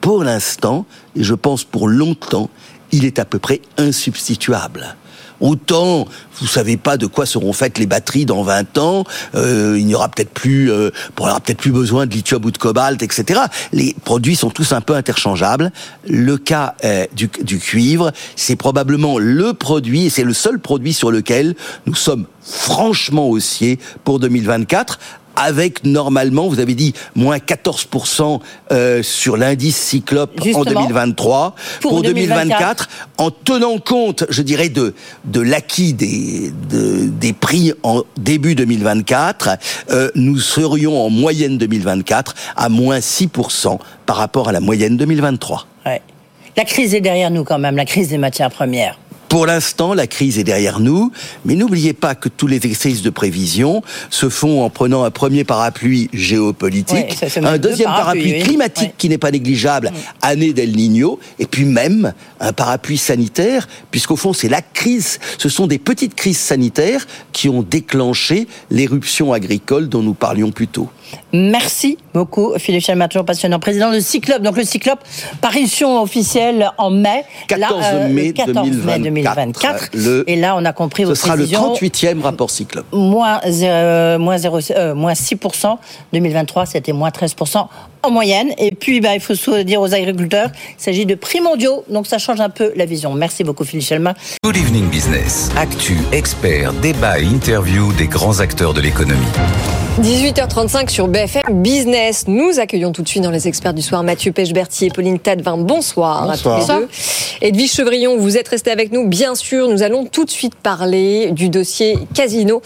S12: pour l'instant, et je pense pour longtemps, il est à peu près insubstituable. Autant, vous savez pas de quoi seront faites les batteries dans 20 ans, euh, il n'y aura peut-être plus, euh, on peut-être plus besoin de lithium ou de cobalt, etc. Les produits sont tous un peu interchangeables. Le cas euh, du, du cuivre, c'est probablement le produit, et c'est le seul produit sur lequel nous sommes franchement haussiers pour 2024, avec normalement, vous avez dit, moins 14% euh, sur l'indice Cyclope en
S6: Justement.
S12: 2023.
S6: Pour
S12: Pour,
S6: 2024,
S12: 2024, en tenant compte, je dirais, de, de l'acquis des, de- des prix en début 2024, euh, nous serions en moyenne 2024 à moins 6% par rapport à la moyenne 2023.
S6: Ouais. La crise est derrière nous quand même, la crise des matières premières.
S12: Pour l'instant, la crise est derrière nous, mais n'oubliez pas que tous les exercices de prévision se font en prenant un premier parapluie géopolitique,
S6: Ouais,
S12: un
S6: deux
S12: deuxième parapluie climatique
S6: Ouais.
S12: qui n'est pas négligeable, année d'El Niño, et puis même un parapluie sanitaire, puisqu'au fond, c'est la crise, ce sont des petites crises sanitaires qui ont déclenché l'éruption agricole dont nous parlions plus tôt.
S6: Merci beaucoup. Philippe Chalmer, toujours passionnant. Président de Cyclope. Donc le Cyclope, parution officielle en mai.
S12: 14
S6: euh,
S12: mai,
S6: le 14 mai
S12: 2024.
S6: 2024.
S12: Le-
S6: Et là, on a compris
S12: Ce
S6: vos
S12: sera le
S6: précisions.
S12: 38e rapport Cyclope.
S6: Moins, euh, moins 6%. 2023, c'était moins 13% en moyenne. Et puis, bah, il faut se dire aux agriculteurs, il s'agit de prix mondiaux. Donc, ça change un peu la vision. Merci beaucoup, Philippe Chalmin.
S1: Good Evening Business. Actu, experts, débat et interview des grands acteurs de l'économie.
S5: 18h35 sur BFM Business. Nous accueillons tout de suite dans les experts du soir Mathieu Pechberti et Pauline Tadevin. Bonsoir,
S9: Bonsoir.
S5: à tous les deux. Edwige Chevrillon, vous êtes restés avec nous. Bien sûr, nous allons tout de suite parler du dossier Casino,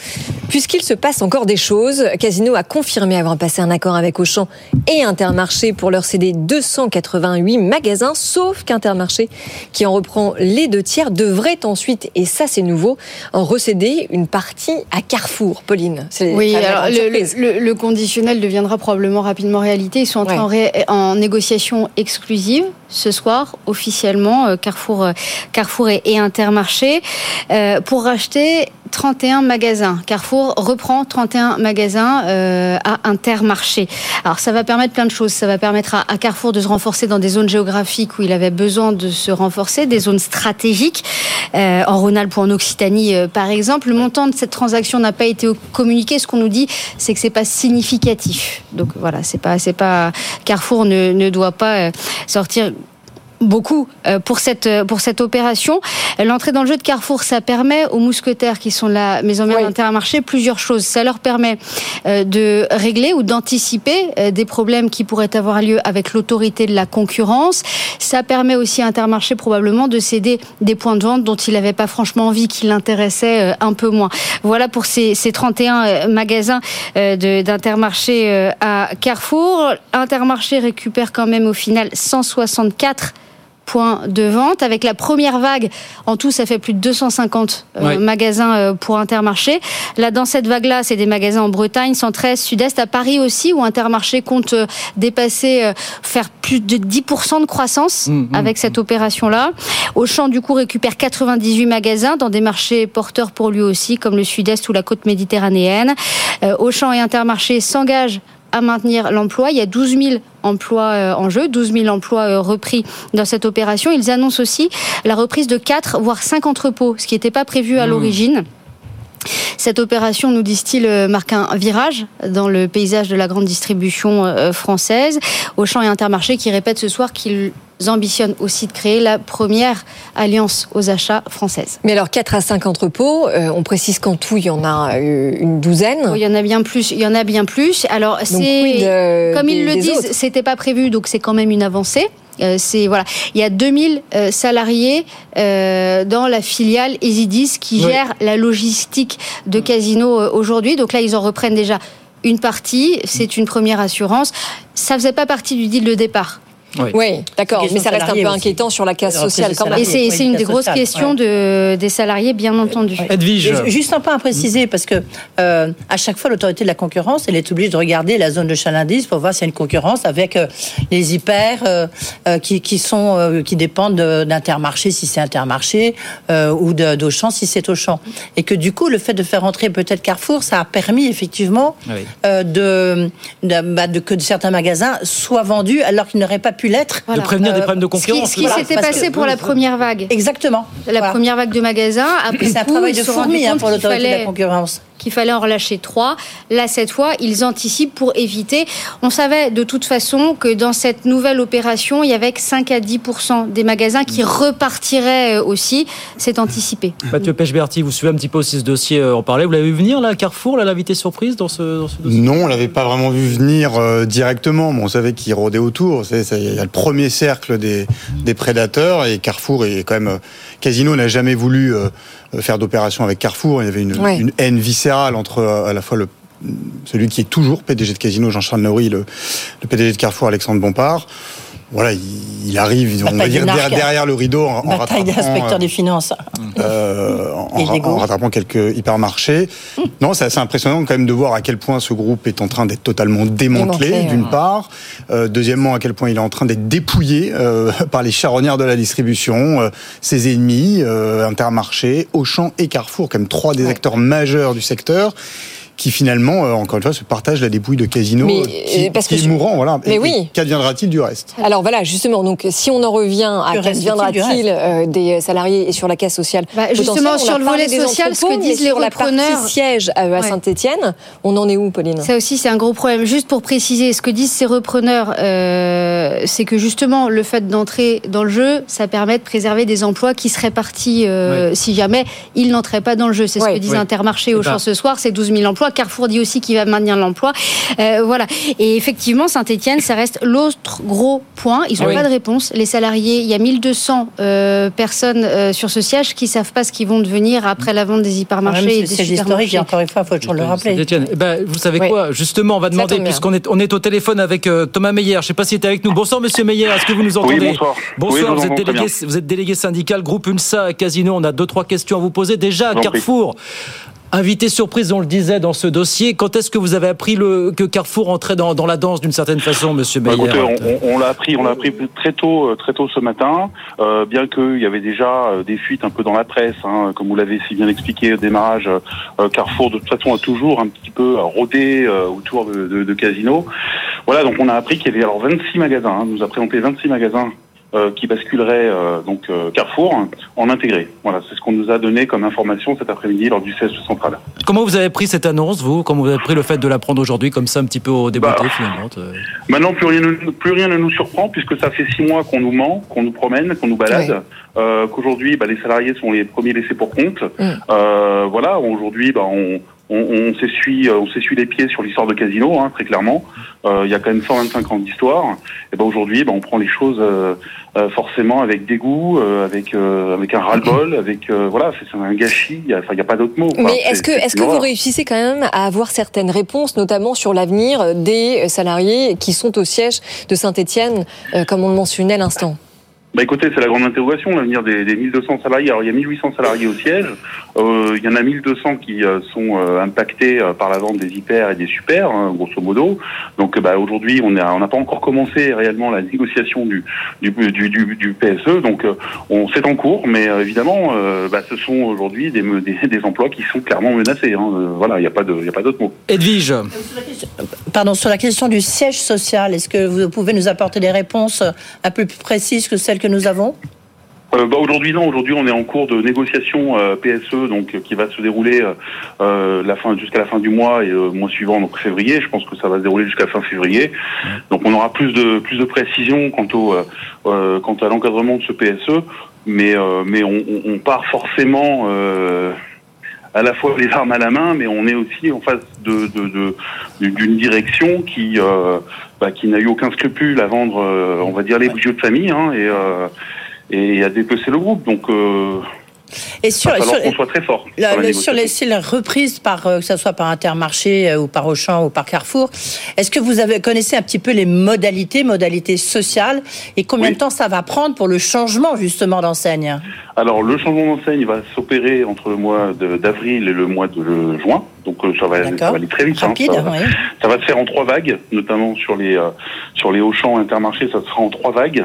S5: puisqu'il se passe encore des choses. Casino a confirmé avoir passé un accord avec Auchan et Intermarché pour leur céder 288 magasins, sauf qu'Intermarché, qui en reprend les deux tiers, devrait ensuite, et ça c'est nouveau, en recéder une partie à Carrefour. Pauline, c'est
S8: Oui, alors le,
S5: surprise.
S8: le- le conditionnel deviendra probablement rapidement réalité. Ils sont ré- en négociation exclusive ce soir, officiellement, euh, Carrefour, euh, Carrefour et, Intermarché, euh, pour racheter 31 magasins. Carrefour reprend 31 magasins euh, à Intermarché. Alors ça va permettre plein de choses. Ça va permettre à, à Carrefour de se renforcer dans des zones géographiques où il avait besoin de se renforcer, des zones stratégiques, euh, en Rhône-Alpes ou en Occitanie euh, par exemple. Le montant de cette transaction n'a pas été communiqué. Ce qu'on nous dit, c'est que c'est pas significatif. Donc voilà, c'est pas, c'est pas Carrefour ne, ne doit pas sortir beaucoup euh, pour cette euh, pour cette opération. L'entrée dans le jeu de Carrefour, ça permet aux mousquetaires qui sont la maison mère d'Intermarché plusieurs choses. Ça leur permet euh, de régler ou d'anticiper des problèmes qui pourraient avoir lieu avec l'autorité de la concurrence. Ça permet aussi à Intermarché probablement de céder des points de vente dont il n'avait pas franchement envie, qui l'intéressaient un peu moins. Voilà pour ces, ces 31 euh, magasins d'Intermarché à Carrefour. Intermarché récupère quand même au final 164 points de vente. Avec la première vague, en tout, ça fait plus de 250 euh,
S4: Ouais.
S8: magasins euh, pour Intermarché. Là, dans cette vague-là, c'est des magasins en Bretagne, centre-est, sud-est, à Paris aussi, où Intermarché compte euh, dépasser, faire plus de 10% de croissance
S4: Mmh,
S8: avec cette opération-là. Auchan, du coup, récupère 98 magasins dans des marchés porteurs pour lui aussi, comme le sud-est ou la côte méditerranéenne. Auchan et Intermarché s'engagent à maintenir l'emploi. Il y a 12 000 emplois euh, en jeu, 12 000 emplois euh, repris dans cette opération. Ils annoncent aussi la reprise de 4 voire 5 entrepôts, ce qui n'était pas prévu à l'origine. Cette opération, nous disent-ils, euh, marque un virage dans le paysage de la grande distribution euh, française. Auchan et Intermarché qui répètent ce soir qu'ils ambitionnent aussi de créer la première alliance aux achats française.
S5: Mais alors 4 à 5 entrepôts, euh, on précise qu'en tout il y en a une douzaine.
S8: Oui, il y en a bien plus. Il y en a bien plus. Alors c'est comme ils le disent, c'était pas prévu, donc c'est quand même une avancée. Euh, c'est voilà, il y a 2000 euh, salariés euh, dans la filiale Esidis qui
S4: Oui.
S8: gère la logistique de Casino euh, aujourd'hui. Donc là, ils en reprennent déjà une partie. C'est une première assurance. Ça faisait pas partie du deal de départ.
S5: Oui, d'accord, mais ça reste un peu
S6: aussi.
S5: inquiétant sur la casse sociale
S6: des
S5: quand même.
S8: Et c'est une des grosses
S6: sociale,
S8: questions
S6: ouais.
S8: de, des salariés, bien entendu.
S4: Edwige.
S6: Juste un point à préciser, parce que euh, à chaque fois, l'autorité de la concurrence, elle est obligée de regarder la zone de chalandise pour voir s'il y a une concurrence avec euh, les hyper euh, qui, qui sont euh, qui dépendent de- d'Intermarché si c'est Intermarché euh, ou d'Auchan si c'est Auchan. Et que du coup, le fait de faire entrer peut-être Carrefour, ça a permis effectivement
S4: Oui.
S6: euh, de, de, bah, de- que certains magasins soient vendus alors qu'ils n'auraient pas pu l'être.
S8: Voilà.
S4: De prévenir des
S6: Euh,
S4: problèmes de
S8: Ce qui,
S4: concurrence.
S8: ce qui
S6: Voilà,
S8: s'était passé
S6: que-
S8: pour la première vague.
S6: Exactement.
S8: La
S6: Voilà.
S8: première vague de magasins. Après
S6: C'est un
S8: coup,
S6: travail de fourmi hein, pour l'autorité de la concurrence.
S8: Qu'il fallait en relâcher trois. Là, cette fois, ils anticipent pour éviter. On savait de toute façon que dans cette nouvelle opération, il y avait que 5 à 10% des magasins qui repartiraient euh, aussi. C'est anticipé.
S4: Mathieu Pechberti, vous suivez un petit peu aussi ce dossier, euh, en parler. Vous l'avez vu venir, là, Carrefour, là, l'invité surprise dans ce, dans ce dossier?
S9: Non, on l'avait pas vraiment vu venir euh, directement. Bon, on savait qu'il rôdait autour. Il y a le premier cercle des, des prédateurs et Carrefour est quand même. Euh, Casino n'a jamais voulu euh, faire d'opération avec Carrefour. Il y avait une, haine viscérale entre euh, à la fois le celui qui est toujours PDG de Casino, Jean-Charles Naury, le, le PDG de Carrefour, Alexandre Bompard. Voilà, il, il arrive, on va dire, derrière, derrière le rideau en, rattrapant, euh,
S6: des finances.
S9: euh, en, rattrapant quelques hypermarchés. Non, c'est assez impressionnant quand même de voir à quel point ce groupe est en train d'être totalement démantelé,
S5: Démantelé,
S9: d'une
S5: ouais.
S9: part. Euh, deuxièmement, à quel point il est en train d'être dépouillé euh, par les charognards de la distribution, euh, ses ennemis, euh, Intermarché, Auchan et Carrefour, même trois des acteurs majeurs du secteur qui finalement, euh, encore une fois, se partagent la dépouille de Casino,
S5: Mais,
S9: qui,
S5: euh, parce
S9: qui
S5: que
S9: est
S5: je-
S9: mourant. Voilà.
S5: Mais
S9: Et-
S5: oui.
S9: Qu'adviendra-t-il du reste?
S5: Alors voilà, justement, donc si on en revient à qu'adviendra-t-il euh, des salariés et sur la caisse sociale?
S8: Bah, justement, sur le volet
S5: des
S8: social, ce que disent les
S5: sur la
S8: repreneurs-
S5: partie siège euh, à
S8: Ouais.
S5: Saint-Etienne, on en est où, Pauline?
S8: Ça aussi, c'est un gros problème. Juste pour préciser, ce que disent ces repreneurs, euh, c'est que justement, le fait d'entrer dans le jeu, ça permet de préserver des emplois qui seraient partis euh, si jamais ils n'entraient pas dans le jeu. C'est ce que disent
S11: Ouais.
S8: Intermarché au champ ce soir, c'est 12 000 emplois. Carrefour dit aussi qu'il va maintenir l'emploi. Euh, voilà. Et effectivement, Saint-Etienne, ça reste l'autre gros point. Ils n'ont
S5: oui.
S8: pas de réponse. Les salariés, il y a 1200 euh, personnes euh, sur ce siège qui savent pas ce qu'ils vont devenir après la vente des hypermarchés et des
S6: c'est historique, et encore une fois, il faut toujours le rappeler.
S11: Eh ben, vous savez
S5: Oui.
S11: quoi? Justement, on va demander, puisqu'on est, on est au téléphone avec euh, Thomas Meyer. Je ne sais pas s'il est avec nous. Bonsoir, monsieur Meyer. Est-ce que vous nous entendez?
S13: bonsoir.
S11: Bonsoir,
S13: vous
S11: vous, êtes délégué, vous êtes délégué syndical, groupe UNSA à Casino. On a deux, trois questions à vous poser. Déjà,
S13: prie.
S11: Carrefour. Invité surprise, on le disait dans ce dossier. Quand est-ce que vous avez appris le, que Carrefour entrait dans, dans la danse d'une certaine façon, monsieur
S13: Bah,
S11: Meyer
S13: écoutez, on, on- on l'a appris, on l'a appris très tôt, euh, très tôt ce matin. euh, bien qu'il y avait déjà euh, des fuites un peu dans la presse, hein, comme vous l'avez si bien expliqué au démarrage. euh, Carrefour, de toute façon, a toujours un petit peu euh, rôdé euh, autour de, de, de Casino. Voilà, donc on a appris qu'il y avait alors 26 magasins. hein, on nous a présenté 26 magasins. Euh, qui basculeraient euh, donc euh, Carrefour en intégré. Voilà, c'est ce qu'on nous a donné comme information cet après-midi lors du siège central.
S11: Comment vous avez pris cette annonce, vous? Comment vous avez pris le fait de la prendre aujourd'hui, comme ça, un petit peu au déboîté,
S13: Bah,
S11: finalement
S13: Maintenant, plus rien, ne- plus rien ne nous surprend puisque ça fait six mois qu'on nous ment, qu'on nous promène, qu'on nous balade. Euh, Qu'aujourd'hui, bah, les salariés sont les premiers laissés pour compte. Euh, voilà, aujourd'hui, bah, on, on, on s'essuie, euh, on s'essuie les pieds sur l'histoire de Casino, hein, très clairement. Euh, Il y a quand même 125 ans d'histoire. Et ben aujourd'hui, bah, on prend les choses euh, forcément avec dégoût, euh, avec avec un ras-le-bol, avec voilà, c'est un gâchis. Il y a, enfin, il y a pas d'autre mot. quoi.
S5: Mais est-ce que, est-ce que vous réussissez quand même à avoir certaines réponses, notamment sur l'avenir des salariés qui sont au siège de Saint-Etienne, comme on le mentionnait à l'instant?
S13: Bah écoutez, c'est la grande interrogation, l'avenir des, des 1200 salariés. Alors il y a 1800 salariés au siège, il y en a 1200 qui euh, sont euh, impactés euh, par la vente des hyper et des super, hein, grosso modo. Donc euh, bah, aujourd'hui, on n'a on pas encore commencé réellement la négociation du, du, du, du, du PSE, donc euh, on c'est en cours, mais euh, évidemment, euh, bah, ce sont aujourd'hui des, me- des, des emplois qui sont clairement menacés. Hein. Euh, voilà, il n'y a pas d'autre mot.
S11: Edwige
S6: Pardon, sur la question du siège social, est-ce que vous pouvez nous apporter des réponses un peu plus précises que celles que nous avons?
S13: Euh, bah, aujourd'hui non, aujourd'hui on est en cours de négociation euh, PSE donc euh, qui va se dérouler euh, euh, la fin jusqu'à la fin du mois et le mois suivant donc février. Je pense que ça va se dérouler jusqu'à fin février. Donc on aura plus de plus de précision quant au quant à l'encadrement de ce PSE, mais euh, mais on, on- part forcément euh, à la fois les armes à la main, mais on est aussi en face de de- de- d'une direction qui euh, bah, qui n'a eu aucun scrupule à vendre, on va dire les bijoux de famille, hein, et euh, et à dépecer le groupe. Donc, euh,
S6: Et sur,
S13: va
S6: sur-
S13: qu'on soit très fort.
S6: La-
S13: sur la
S6: le- sur les, les reprises, par, euh, que ce soit par Intermarché euh, ou par Auchan ou par Carrefour, est-ce que vous avez, connaissez un petit peu les modalités, modalités sociales, et combien de temps ça va prendre pour le changement justement d'enseigne?
S13: Alors, le changement d'enseigne va s'opérer entre le mois d'avril et le mois de juin. Donc, euh, ça va, ça va aller très vite. hein. Ça, va-
S6: oui.
S13: ça va se faire en trois vagues, notamment sur les euh, sur les Auchan Intermarché, ça se fera en trois vagues.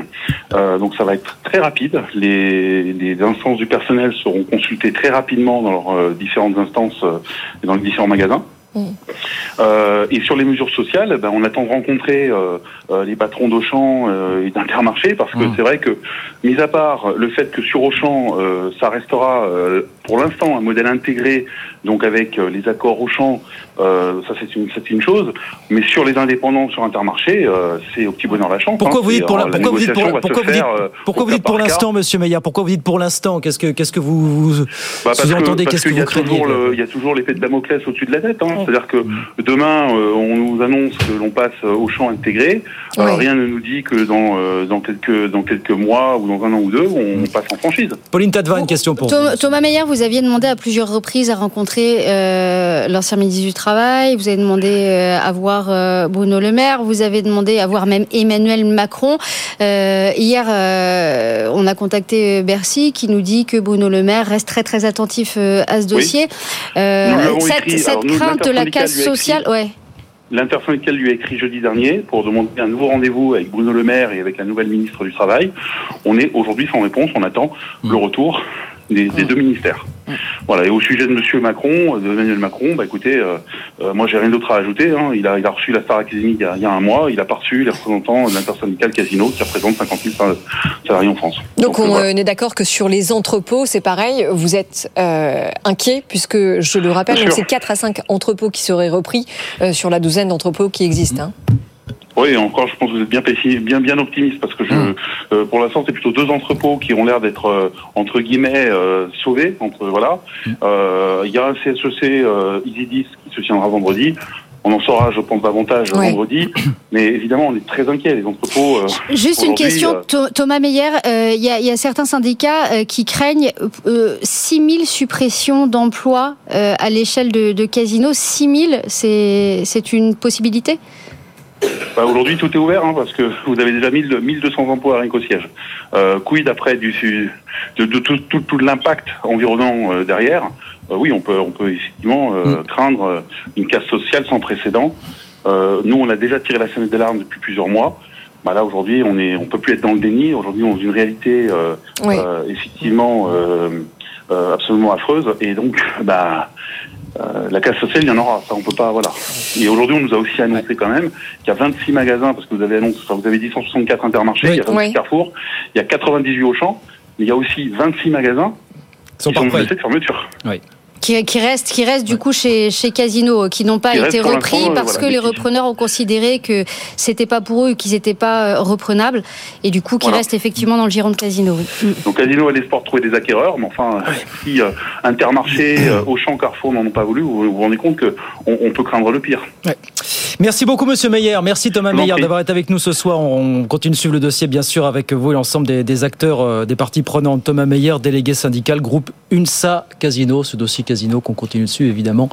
S13: Euh, donc, ça va être très rapide. Les, les instances du personnel seront consultées très rapidement dans leurs euh, différentes instances euh, et dans les différents magasins. Euh, et sur les mesures sociales, ben, on attend de rencontrer euh, euh, les patrons d'Auchan euh, et d'Intermarché parce que c'est vrai que, mis à part le fait que sur Auchan, euh, ça restera euh, pour l'instant un modèle intégré, donc avec euh, les accords Auchan, euh, ça c'est une, chose, mais sur les indépendants sur Intermarché, euh, c'est au petit bonheur la chance.
S11: Pourquoi
S13: hein.
S11: vous dites pour
S13: au
S11: l'instant, Monsieur Meyer Pourquoi vous dites pour l'instant? Qu'est-ce que qu'est-ce que vous, vous
S13: Bah,
S11: sous-entendez
S13: parce
S11: Qu'est-ce que vous
S13: a
S11: craignez
S13: Il y a toujours l'épée de Damoclès au-dessus de la tête. Hein. C'est-à-dire que demain, euh, on nous annonce que l'on passe au champ intégré. Euh,
S8: Oui.
S13: rien ne nous dit que dans, euh, dans, quelques, dans quelques mois ou dans un an ou deux, on passe en franchise.
S11: Pauline Tadeva, une question pour vous.
S8: Thomas Meyer, vous aviez demandé à plusieurs reprises à rencontrer euh, l'ancien ministre du Travail, vous avez demandé euh, à voir euh, Bruno Le Maire, vous avez demandé à voir même Emmanuel Macron. Euh, hier, euh, on a contacté Bercy qui nous dit que Bruno Le Maire reste très très attentif euh, à ce
S13: Oui.
S8: dossier. Euh, cette
S13: écrit.
S8: cette
S13: Alors, nous,
S8: crainte de la casse sociale, ouais.
S13: L'intersyndicale lui a écrit jeudi dernier pour demander un nouveau rendez-vous avec Bruno Le Maire et avec la nouvelle ministre du Travail. On est aujourd'hui sans réponse. On attend le retour des, des deux ministères. Voilà. Et au sujet de Monsieur Macron, de Emmanuel Macron, bah écoutez, euh, euh, moi j'ai rien d'autre à ajouter. Hein. Il a il a reçu la Star Academy il y a, il y a un mois. Il a pas reçu les représentants de l'intersyndicale Casino qui représente 50 000 sal- salariés en France.
S5: Donc,
S13: euh,
S5: on
S13: voilà.
S5: est d'accord que sur les entrepôts, c'est pareil, vous êtes euh, inquiet puisque, je le rappelle, c'est 4 à 5 entrepôts qui seraient repris euh, sur la douzaine d'entrepôts qui existent. hein.
S13: Oui, encore, je pense que vous êtes bien pessi- bien bien optimiste parce que je, euh, pour l'instant, c'est plutôt deux entrepôts qui ont l'air d'être euh, entre guillemets euh, sauvés. Entre voilà, Euh, il y a un CSEC euh, Isidis qui se tiendra vendredi. On en saura, je pense, davantage
S8: Ouais.
S13: vendredi. Mais évidemment, on est très inquiet. Les entrepôts. euh,
S8: Juste une question,
S13: euh,
S8: Tho- Thomas Meyer. euh, Il y, a- il y a certains syndicats euh, qui craignent euh, 6 000 suppressions d'emplois euh, à l'échelle de, de Casino. 6 000, c'est c'est une possibilité?
S13: Bah, Aujourd'hui, tout est ouvert hein, parce que vous avez déjà 1000, 1200 emplois rien qu'au siège. Euh, quid après du, de, de tout, tout, tout l'impact environnant euh, derrière? Euh, Oui, on peut, on peut effectivement euh, craindre euh, une casse sociale sans précédent. Euh, nous, on a déjà tiré la sonnette d'alarme depuis plusieurs mois. Bah là, aujourd'hui, on est, on peut plus être dans le déni. Aujourd'hui, on vit une réalité euh,
S5: Oui.
S13: euh, effectivement euh, euh, absolument affreuse. Et donc, bah, euh, la casse sociale, il y en aura. Ça, on peut pas, voilà. Et aujourd'hui, on nous a aussi annoncé quand même qu'il y a 26 magasins, parce que vous avez annoncé, enfin, vous avez dit 164 intermarchés, il y a 26
S5: Oui.
S13: Carrefour, il y a 98 Auchan, mais il y a aussi 26 magasins
S11: Sont
S13: qui sont menacés de fermeture.
S8: Qui, qui restent, qui restent du coup chez, chez Casino, euh, qui n'ont pas
S13: Qui
S8: été repris
S13: euh,
S8: parce
S13: voilà,
S8: que les repreneurs ont considéré que c'était pas pour eux, qu'ils n'étaient pas euh, reprenables, et du coup qui
S13: Voilà.
S8: restent effectivement dans le giron de Casino. oui. Mm.
S13: Donc Casino a l'espoir de trouver des acquéreurs, mais enfin, si euh, Intermarché, euh, Auchan, Carrefour n'en ont pas voulu, vous vous rendez compte qu'on on peut craindre le pire.
S4: Merci beaucoup, Monsieur Meyer. Merci Thomas Meyer d'avoir été avec nous ce soir. On continue de suivre le dossier, bien sûr, avec vous et l'ensemble des, des acteurs, euh, des parties prenantes. Thomas Meyer, délégué syndical, groupe UNSA Casino. Ce dossier Casino qu'on continue de suivre, évidemment,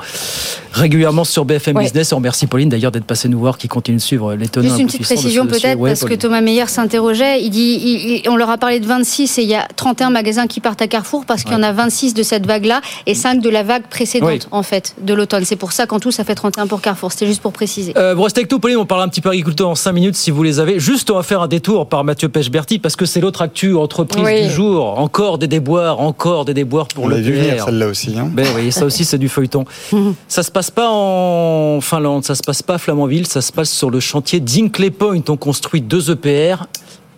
S4: régulièrement sur BFM
S8: Ouais.
S4: Business. On remercie Pauline d'ailleurs d'être passée nous voir, qui continue de suivre l'étonnant
S8: Juste une petite précision peut-être,
S4: Ouais,
S8: parce que. Thomas Meyer s'interrogeait. Il dit, il- il- on leur a parlé de 26 et il y a 31 magasins qui partent à Carrefour parce qu'il y en a 26 de cette vague-là et 5 de la vague précédente, en fait, de l'automne. C'est pour ça qu'en tout, ça fait 31 pour Carrefour. C'était juste pour préciser.
S4: Euh, vous restez avec nous, Pauline. On parle un petit peu agriculteur en 5 minutes si vous les avez. Juste, on va faire un détour par Mathieu Pechberti parce que c'est l'autre actu entreprise
S5: Oui.
S4: du jour. Encore des déboires, encore des déboires pour
S9: On
S4: le
S9: l'a vu venir
S4: PR.
S9: celle-là aussi. Hein.
S4: Ben oui, ça aussi c'est du feuilleton. ça se passe pas en Finlande, ça se passe pas à Flamanville, ça se passe sur le chantier d'Inkley Point. On construit deux EPR.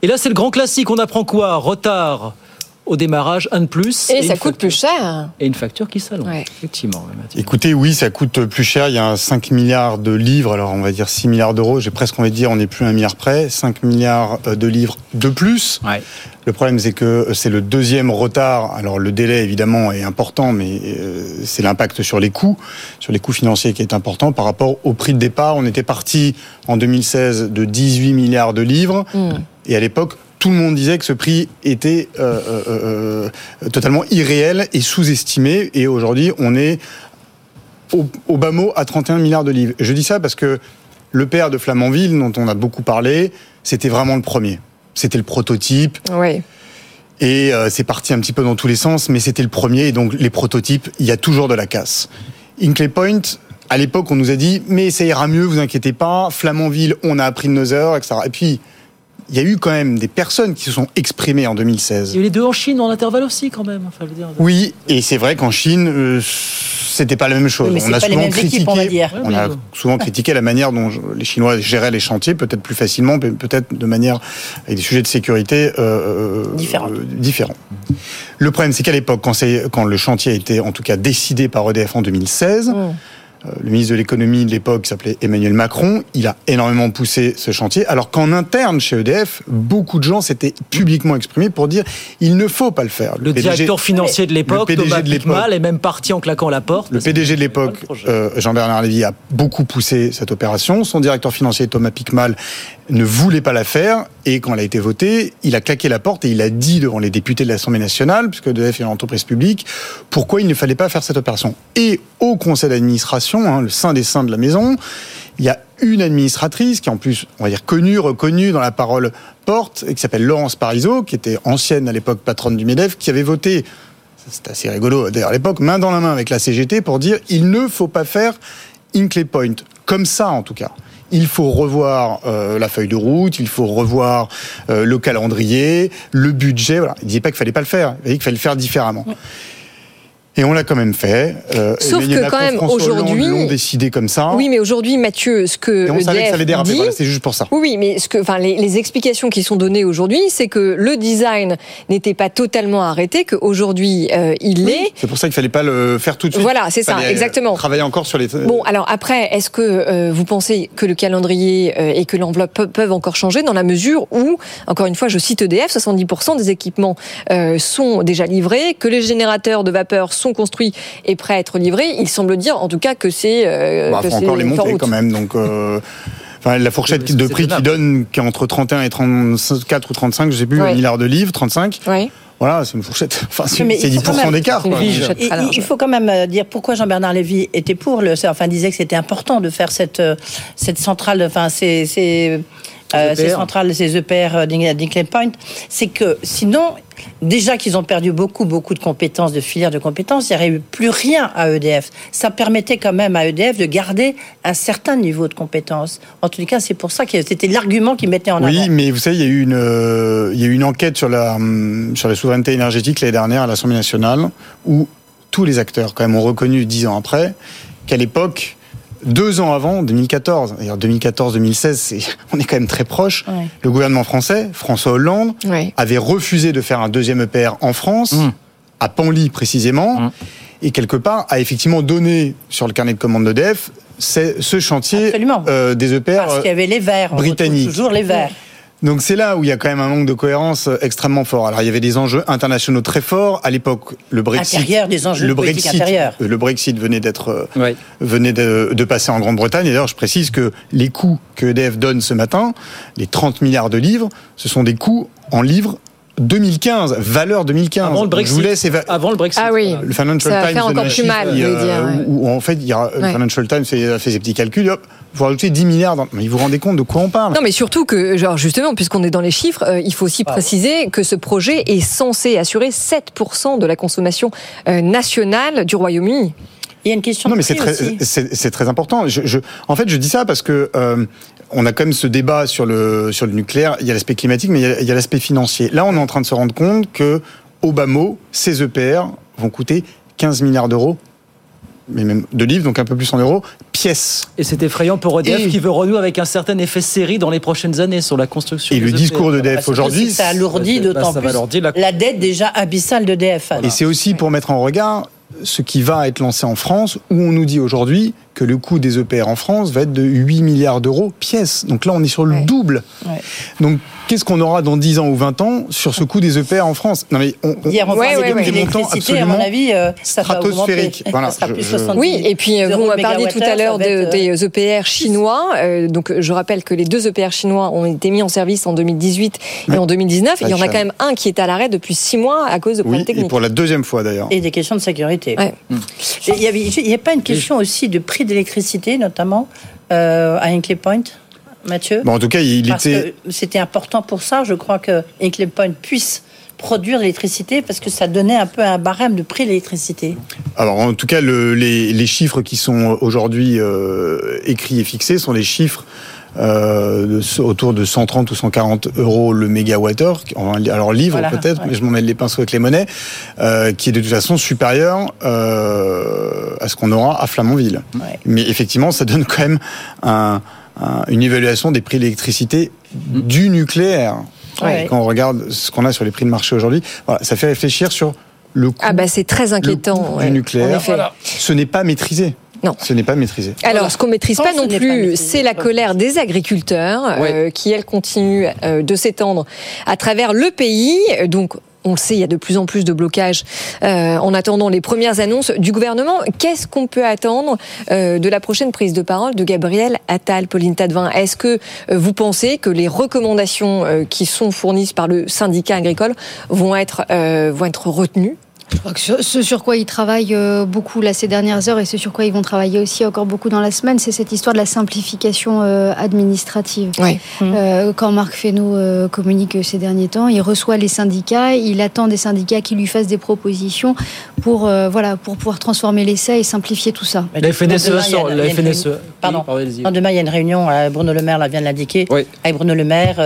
S4: Et là c'est le grand classique. On apprend quoi? Retard au démarrage, un de plus.
S5: Et, ça coûte
S4: facture-
S5: plus cher.
S4: Et une facture qui s'allonge.
S5: Ouais.
S4: Effectivement.
S9: Écoutez, oui, ça coûte plus cher. Il y a 5 milliards de livres. Alors, on va dire 6 milliards d'euros. J'ai presque envie de dire, on n'est plus à un milliard près. 5 milliards euh, de livres de plus.
S4: Ouais.
S9: Le problème, c'est que c'est le deuxième retard. Alors, le délai, évidemment, est important, mais euh, c'est l'impact sur les coûts, sur les coûts financiers qui est important par rapport au prix de départ. On était parti en 2016 de 18 milliards de livres.
S5: Mm.
S9: Et à l'époque, tout le monde disait que ce prix était euh, euh, euh, totalement irréel et sous-estimé. Et aujourd'hui, on est au, au bas mot à 31 milliards de livres. Je dis ça parce que le père de Flamanville, dont on a beaucoup parlé, c'était vraiment le premier. C'était le prototype.
S5: Oui.
S9: Et euh, c'est parti un petit peu dans tous les sens, mais c'était le premier. Et donc, les prototypes, il y a toujours de la casse. Inclay Point, à l'époque, on nous a dit, mais ça ira mieux, vous inquiétez pas. Flamanville, on a appris de nos heures, etc. Et puis, il y a eu quand même des personnes qui se sont exprimées en 2016.
S4: Il y a eu les deux en Chine en intervalle aussi quand même. Enfin, je veux dire.
S9: Oui, et c'est vrai qu'en Chine, euh, c'était pas la même chose.
S6: Oui,
S9: a souvent critiqué,
S6: équipes, on
S9: a souvent critiqué la manière dont les Chinois géraient les chantiers, peut-être plus facilement, mais peut-être de manière avec des sujets de sécurité euh,
S6: Différents.
S9: euh, différents. Le problème, c'est qu'à l'époque, quand, le chantier a été en tout cas décidé par EDF en 2016. euh, Le ministre de l'économie de l'époque s'appelait Emmanuel Macron. Il a énormément poussé ce chantier, alors qu'en interne chez EDF, beaucoup de gens s'étaient publiquement exprimés pour dire il ne faut pas le faire.
S4: Le
S9: PDG
S4: directeur financier de l'époque, Thomas
S9: de.
S4: Pickmal, est même parti en claquant la porte.
S9: Le PDG de l'époque, euh, Jean-Bernard Lévy, a beaucoup poussé cette opération. Son directeur financier, Thomas Pickmal, ne voulait pas la faire. Et quand elle a été votée, il a claqué la porte et il a dit devant les députés de l'Assemblée nationale, puisque EDF est une entreprise publique, pourquoi il ne fallait pas faire cette opération. Et au conseil d'administration, hein, le sein des saints de la maison, il y a une administratrice qui est en plus, on va dire, connue, reconnue dans la parole porte, et qui s'appelle Laurence Parisot, qui était ancienne à l'époque patronne du MEDEF, qui avait voté c'est assez rigolo d'ailleurs à l'époque, main dans la main avec la CGT pour dire il ne faut pas faire Inclay Point, comme ça en tout cas. Il faut revoir euh, la feuille de route, il faut revoir euh, le calendrier, le budget. Voilà. Il disait pas qu'il fallait pas le faire, il disait qu'il fallait le faire différemment. Et on l'a quand même fait. Euh,
S5: Sauf que quand même aujourd'hui,
S9: l'ont décidé comme ça.
S5: Oui, mais aujourd'hui, Mathieu, ce que
S9: Et on savait que ça allait déraper.
S5: dit,
S9: Voilà, c'est juste pour ça.
S5: Oui, oui, mais ce que, enfin, les, les explications qui sont données aujourd'hui, c'est que le design n'était pas totalement arrêté, qu'aujourd'hui euh, il l'est.
S9: C'est pour ça qu'il fallait pas le faire tout de suite.
S5: Voilà, c'est ça,
S9: euh,
S5: exactement.
S9: Travailler encore sur les.
S5: Bon, alors après, est-ce que euh, vous pensez que le calendrier et que l'enveloppe pe- peuvent encore changer dans la mesure où, encore une fois, je cite EDF, 70% des équipements sont déjà livrés, que les générateurs de vapeur sont construits et prêts à être livrés Il semble dire, en tout cas, que c'est. Euh,
S9: Bah,
S5: que
S9: faut
S5: c'est
S9: encore les monter quand même. Donc, euh, enfin, la fourchette
S4: C'est-
S9: de
S4: c'est
S9: prix qui donne, qui est entre 31 et 34 ou 35, je sais plus,
S5: Ouais.
S9: milliards de livres, 35.
S5: Oui.
S9: Voilà, c'est une fourchette. Enfin, c'est
S6: Mais
S9: c'est
S6: il faut quand
S9: 10%
S6: même-
S9: d'écart.
S6: Il, faut quand même euh, dire pourquoi Jean-Bernard Lévy était pour le, enfin disait que c'était important de faire cette euh, cette centrale, enfin ces ces, euh, ces
S4: EPR.
S6: centrales, ces EPR euh, d'Ing- d'Hinkley Point, c'est que sinon déjà qu'ils ont perdu beaucoup beaucoup de compétences, de filières de compétences, il n'y aurait eu plus rien à EDF. Ça permettait quand même à EDF de garder un certain niveau de compétences. En tout cas, c'est pour ça que c'était l'argument qu'ils mettaient en
S9: Oui,
S6: avant.
S9: mais vous savez, il y a eu une, euh, il y a eu une enquête sur la, hum, sur la souveraineté énergétique l'année dernière à l'Assemblée nationale, où tous les acteurs, quand même, ont reconnu dix ans après qu'à l'époque, deux ans avant, 2014, d'ailleurs 2014-2016, c'est- on est quand même très proche,
S6: Ouais.
S9: le gouvernement français, François Hollande,
S5: Ouais.
S9: avait refusé de faire un deuxième EPR en France,
S4: Mmh.
S9: à Panly précisément,
S4: Mmh.
S9: et quelque part a effectivement donné sur le carnet de commande d'EDF ce chantier euh, des EPR
S6: Parce qu'il y avait les verts, on
S9: britanniques.
S6: toujours les verts.
S9: Donc c'est là où il y a quand même un manque de cohérence euh, extrêmement fort. Alors il y avait des enjeux internationaux très forts à l'époque. Le Brexit,
S6: Intérieurs, des enjeux
S9: le
S6: politiques
S9: Brexit,
S6: intérieurs.
S9: euh, le Brexit venait d'être euh, venait de, de passer en Grande-Bretagne. Et d'ailleurs, je précise que les coûts que EDF donne ce matin, les 30 milliards de livres, ce sont des coûts en livres 2015, valeur 2015.
S4: Avant le
S9: Donc, Je vous
S4: Brexit.
S9: laisse
S4: Avant le Brexit.
S5: Ah oui.
S9: le Financial
S5: Ça va
S9: Times
S5: faire
S9: donne
S5: encore plus mal,
S9: qui,
S5: vous voulez dire, ouais.
S9: où, où, en fait, il y a, le. Financial Times fait, fait ses petits calculs. Hop, vous rajoutez 10 milliards. Dans... Mais vous vous rendez compte de quoi on parle
S5: Non, mais surtout que, genre, justement, puisqu'on est dans les chiffres, euh, il faut aussi préciser que ce projet est censé assurer 7% de la consommation euh, nationale du Royaume-Uni.
S6: Il y a une question
S9: Non,
S6: de
S9: mais c'est très,
S6: aussi.
S9: c'est, c'est très important. Je, je- en fait, je dis ça parce que euh, on a quand même ce débat sur le sur le nucléaire. Il y a l'aspect climatique, mais il y a, il y a l'aspect financier. Là, on est en train de se rendre compte que mot, ces EPR vont coûter 15 milliards d'euros, mais même de livres, donc un peu plus en euros, pièce.
S4: Et c'est effrayant pour EDF
S9: Et-
S4: qui veut renouer avec un certain effet série dans les prochaines années sur la construction.
S9: Et le
S4: EPR.
S9: discours d'EDF
S6: Parce que
S9: aujourd'hui,
S6: ça alourdit
S4: Bah,
S6: d'autant plus
S4: la-
S6: la dette déjà abyssale d'EDF.
S9: Et c'est aussi pour mettre en regard ce qui va être lancé en France, où on nous dit aujourd'hui que le coût des EPR en France va être de 8 milliards d'euros pièce. Donc là, on est sur le
S5: Ouais.
S9: double.
S6: Ouais.
S9: Donc, qu'est-ce qu'on aura dans 10 ans ou 20 ans sur ce coût des EPR en France? Non, mais on, on-
S6: Hier, on
S5: Ouais,
S6: parlait
S5: ouais,
S6: des
S5: ouais.
S9: Des montants
S6: l'électricité, à mon
S9: absolument
S6: avis, euh, ça
S9: stratosphériques. Voilà,
S6: ça sera
S9: je-
S6: plus
S9: je-
S6: 70
S5: Oui, et puis euh, vous
S6: euros
S5: m'avez parlé tout à l'heure
S6: ça va
S5: de-
S6: être, euh,
S5: des EPR chinois. Euh, donc je rappelle que les deux EPR chinois ont été mis en service en 2018 et en 2019.
S9: Ça
S5: Il y en a quand même un qui est à l'arrêt depuis six mois à cause de problèmes
S9: Oui, et
S5: techniques.
S9: pour la deuxième fois d'ailleurs.
S6: Et des questions de sécurité. Et Il y avait, il y a pas une question aussi de prix d'électricité, notamment euh, à Hinkley Point, Mathieu?
S9: Bon, en tout cas, il
S6: Parce
S9: était.
S6: c'était important pour ça, je crois que Hinkley Point puisse produire l'électricité parce que ça donnait un peu un barème de prix de l'électricité.
S9: Alors, en tout cas, le- les, les chiffres qui sont aujourd'hui euh, écrits et fixés sont les chiffres. Euh, autour de 130 ou 140 euros le mégawattheure, alors livre
S6: Voilà,
S9: peut-être,
S6: ouais.
S9: mais je m'en mêle les pinceaux avec les monnaies, euh, qui est de toute façon supérieur euh, à ce qu'on aura à Flamanville.
S6: Ouais.
S9: Mais effectivement, ça donne quand même un- un- une évaluation des prix de l'électricité du nucléaire.
S6: Ouais.
S9: Quand on regarde ce qu'on a sur les prix de marché aujourd'hui, voilà, ça fait réfléchir sur le coût,
S5: Ah bah c'est très
S9: le
S5: inquiétant.
S9: coût
S5: ouais,
S9: du
S5: en
S9: nucléaire. Ce n'est pas maîtrisé.
S5: Non.
S9: Ce n'est pas maîtrisé.
S5: Alors, ce qu'on maîtrise pas non plus, c'est la colère des agriculteurs euh, qui, elle, continue euh, de s'étendre à travers le pays. Donc, on le sait, il y a de plus en plus de blocages euh, en attendant les premières annonces du gouvernement. Qu'est-ce qu'on peut attendre euh, de la prochaine prise de parole de Gabriel Attal, Pauline Tadevin? Est-ce que euh, vous pensez que les recommandations euh, qui sont fournies par le syndicat agricole vont être, euh, vont être retenues?
S8: Ce ce sur quoi ils travaillent euh, beaucoup là ces dernières heures et ce sur quoi ils vont travailler aussi encore beaucoup dans la semaine, c'est cette histoire de la simplification euh, administrative.
S5: Ouais.
S8: Euh, quand Marc Fesneau communique ces derniers temps, il reçoit les syndicats, il attend des syndicats qui lui fassent des propositions pour euh, voilà pour pouvoir transformer l'essai et simplifier tout ça.
S4: La FNSE, sort- la FNSE,
S6: Pardon.
S4: Oui.
S6: Non, demain, il y a une réunion, Bruno Le Maire là, vient de l'indiquer,
S4: Oui.
S6: avec Bruno Le Maire,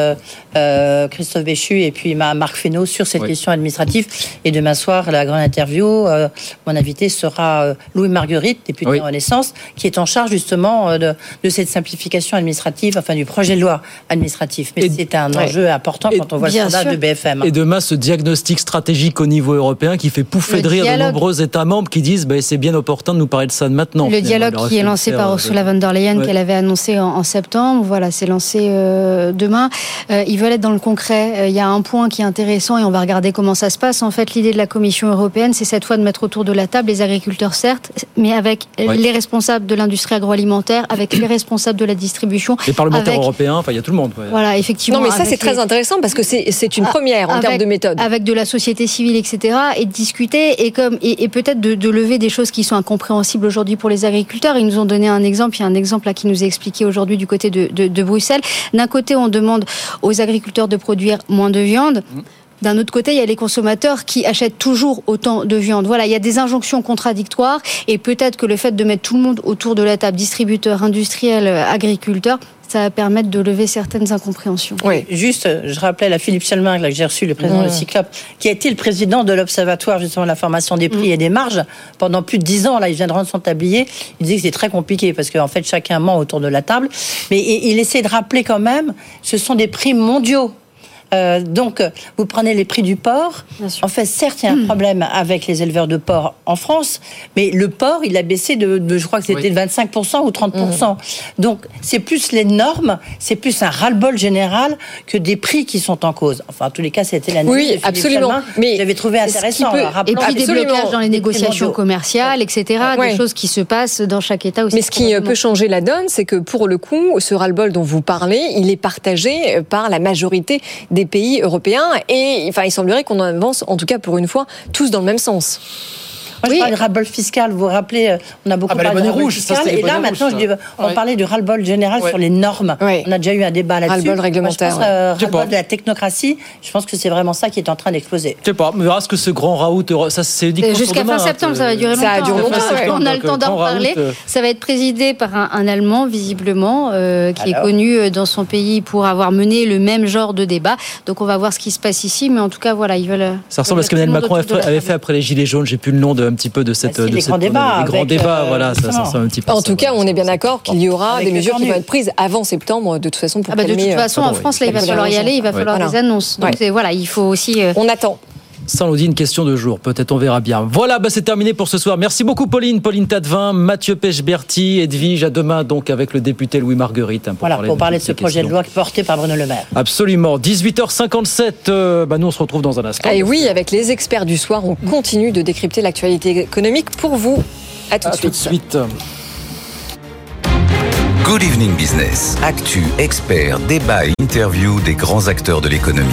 S6: euh, Christophe Béchu et puis ma- Marc Fesneau sur cette
S4: Oui.
S6: question administrative. Et demain soir, la interview, euh, mon invité sera euh, Louis Marguerite, député
S4: Oui.
S6: Renaissance, qui est en charge justement euh, de, de cette simplification administrative, enfin du projet de loi administratif. Mais c'est un
S4: Ouais.
S6: enjeu important
S4: Et-
S6: quand on voit le sondage
S8: sûr.
S6: de BFM.
S4: Et demain, ce diagnostic stratégique au niveau européen qui fait pouffer
S8: Le
S4: de rire de nombreux États membres qui disent bah, c'est bien opportun de nous parler de ça maintenant.
S8: Le dialogue qui est lancé par Ursula von der Leyen,
S4: Ouais.
S8: qu'elle avait annoncé en, en septembre, voilà, c'est lancé euh, demain. Euh, ils veulent être dans le concret. Euh, Il y a un point qui est intéressant et on va regarder comment ça se passe. En fait, l'idée de la Commission européenne, c'est cette fois de mettre autour de la table les agriculteurs, certes, mais avec les responsables de l'industrie agroalimentaire, avec les responsables de la distribution.
S4: Les parlementaires
S8: avec-
S4: européens, enfin il y a tout le monde. ouais.
S8: Voilà, effectivement.
S5: Non, mais ça,
S8: avec
S5: c'est très
S8: les-
S5: intéressant parce que c'est c'est une
S8: Ah,
S5: première en termes de méthode.
S8: Avec de la société civile, etc. Et de discuter et, comme, et, et peut-être de, de lever des choses qui sont incompréhensibles aujourd'hui pour les agriculteurs. Ils nous ont donné un exemple. Il y a un exemple là qui nous est expliqué aujourd'hui du côté de, de, de Bruxelles. D'un côté, on demande aux agriculteurs de produire moins de viande. D'un autre côté, il y a les consommateurs qui achètent toujours autant de viande. Voilà, il y a des injonctions contradictoires et peut-être que le fait de mettre tout le monde autour de la table, distributeurs, industriels, agriculteurs, ça va permettre de lever certaines incompréhensions.
S5: Oui.
S6: Juste, je rappelais à Philippe Chalmin, là, que j'ai reçu, le président
S5: Mmh.
S6: de Cyclope, qui a été le président de l'Observatoire justement de la formation des prix et des marges pendant plus de dix ans. Là, il vient de rendre son tablier. Il disait que c'est très compliqué parce qu'en fait, chacun ment autour de la table. Mais il essaie de rappeler quand même, ce sont des prix mondiaux. Euh, donc, vous prenez les prix du porc. En fait, certes, il y a un problème avec les éleveurs de porc en France, mais le porc, il a baissé de, de- je crois que c'était de 25% ou 30%. Donc, c'est plus les normes, c'est plus un ras-le-bol général que des prix qui sont en cause. Enfin, en tous les cas, c'était l'analyse
S5: Oui, absolument.
S6: Chalmin.
S5: Mais
S6: j'avais trouvé intéressant.
S5: peut-
S8: Et puis des
S5: Absolument.
S8: blocages dans les négociations commerciales, etc.
S5: Ouais.
S8: Des choses qui se passent dans chaque État aussi.
S5: Mais ce qui euh, peut changer la donne, c'est que pour le coup, ce ras-le-bol dont vous parlez, il est partagé euh, par la majorité des pays européens. Et il semblerait qu'on avance, en tout cas pour une fois, tous dans le même sens.
S6: Moi, je parlais de ras-le-bol fiscal. Vous vous rappelez, euh, on a beaucoup
S4: Ah, bah,
S6: parlé de
S4: ça,
S6: fiscal.
S4: les
S6: et là, maintenant,
S4: rouges,
S6: je dis,
S4: ça.
S6: on
S4: Ouais.
S6: parlait du ras-le-bol général
S4: Ouais.
S6: sur les normes.
S5: Ouais.
S6: On a déjà eu un débat là-dessus.
S5: Ras-le-bol
S6: Moi,
S5: réglementaire,
S6: Je pense,
S5: ouais.
S6: euh, ras-le-bol
S4: pas.
S6: de la technocratie. Je pense que c'est vraiment ça qui est en train d'exploser.
S4: Je sais pas, mais verra ce que ce grand raout, euro- ça c'est
S8: Jusqu'à fin
S4: hein,
S8: septembre,
S4: que-
S8: ça va durer
S5: Ça
S8: longtemps.
S5: dure
S8: hein.
S5: longtemps,
S8: On a- le temps d'en
S4: euh,
S8: Ça va être présidé par un, Allemand, visiblement, euh, qui est connu euh, dans son pays pour avoir mené le même genre de débat. Donc on va voir ce qui se passe ici. Mais en tout cas, voilà, ils veulent. euh,
S4: Ça ressemble à ce qu'Emmanuel Macron avait fait, avait fait après les Gilets jaunes. J'ai plus le nom de, un petit peu de cette.
S6: Ah, si,
S4: de
S6: les
S4: cette-
S6: grands débats
S4: Les grands
S6: avec,
S4: débats,
S6: euh,
S4: voilà, ça, ça
S6: justement.
S4: ressemble un petit peu. à
S5: En
S4: ça,
S5: tout cas, on est bien d'accord qu'il y aura
S6: Avec
S5: des mesures qui vont être prises avant septembre, de toute façon, pour
S8: Ah bah de toute
S5: euh,
S8: façon, en France, là, il va
S5: oui.
S8: falloir y aller, il va falloir des annonces. Donc voilà, il faut aussi. euh,
S5: On attend.
S4: Ça, on dit une question de jour. Peut-être on verra bien. Voilà, bah, c'est terminé pour ce soir. Merci beaucoup, Pauline. Pauline Tadevin, Mathieu Pechberti, Edwige. À demain, donc, avec le député Louis Marguerite. hein, pour
S6: Voilà,
S4: parler
S6: pour
S4: de
S6: parler de ce projet de loi porté par Bruno Le Maire.
S4: Absolument. 18h57. euh, bah, nous, on se retrouve dans un instant.
S5: Et oui, avec les experts du soir, on continue de décrypter l'actualité économique pour vous. À tout
S4: À
S5: de
S4: tout de
S5: suite.
S4: suite.
S1: Good Evening Business. Actu, experts, débat et interview des grands acteurs de l'économie.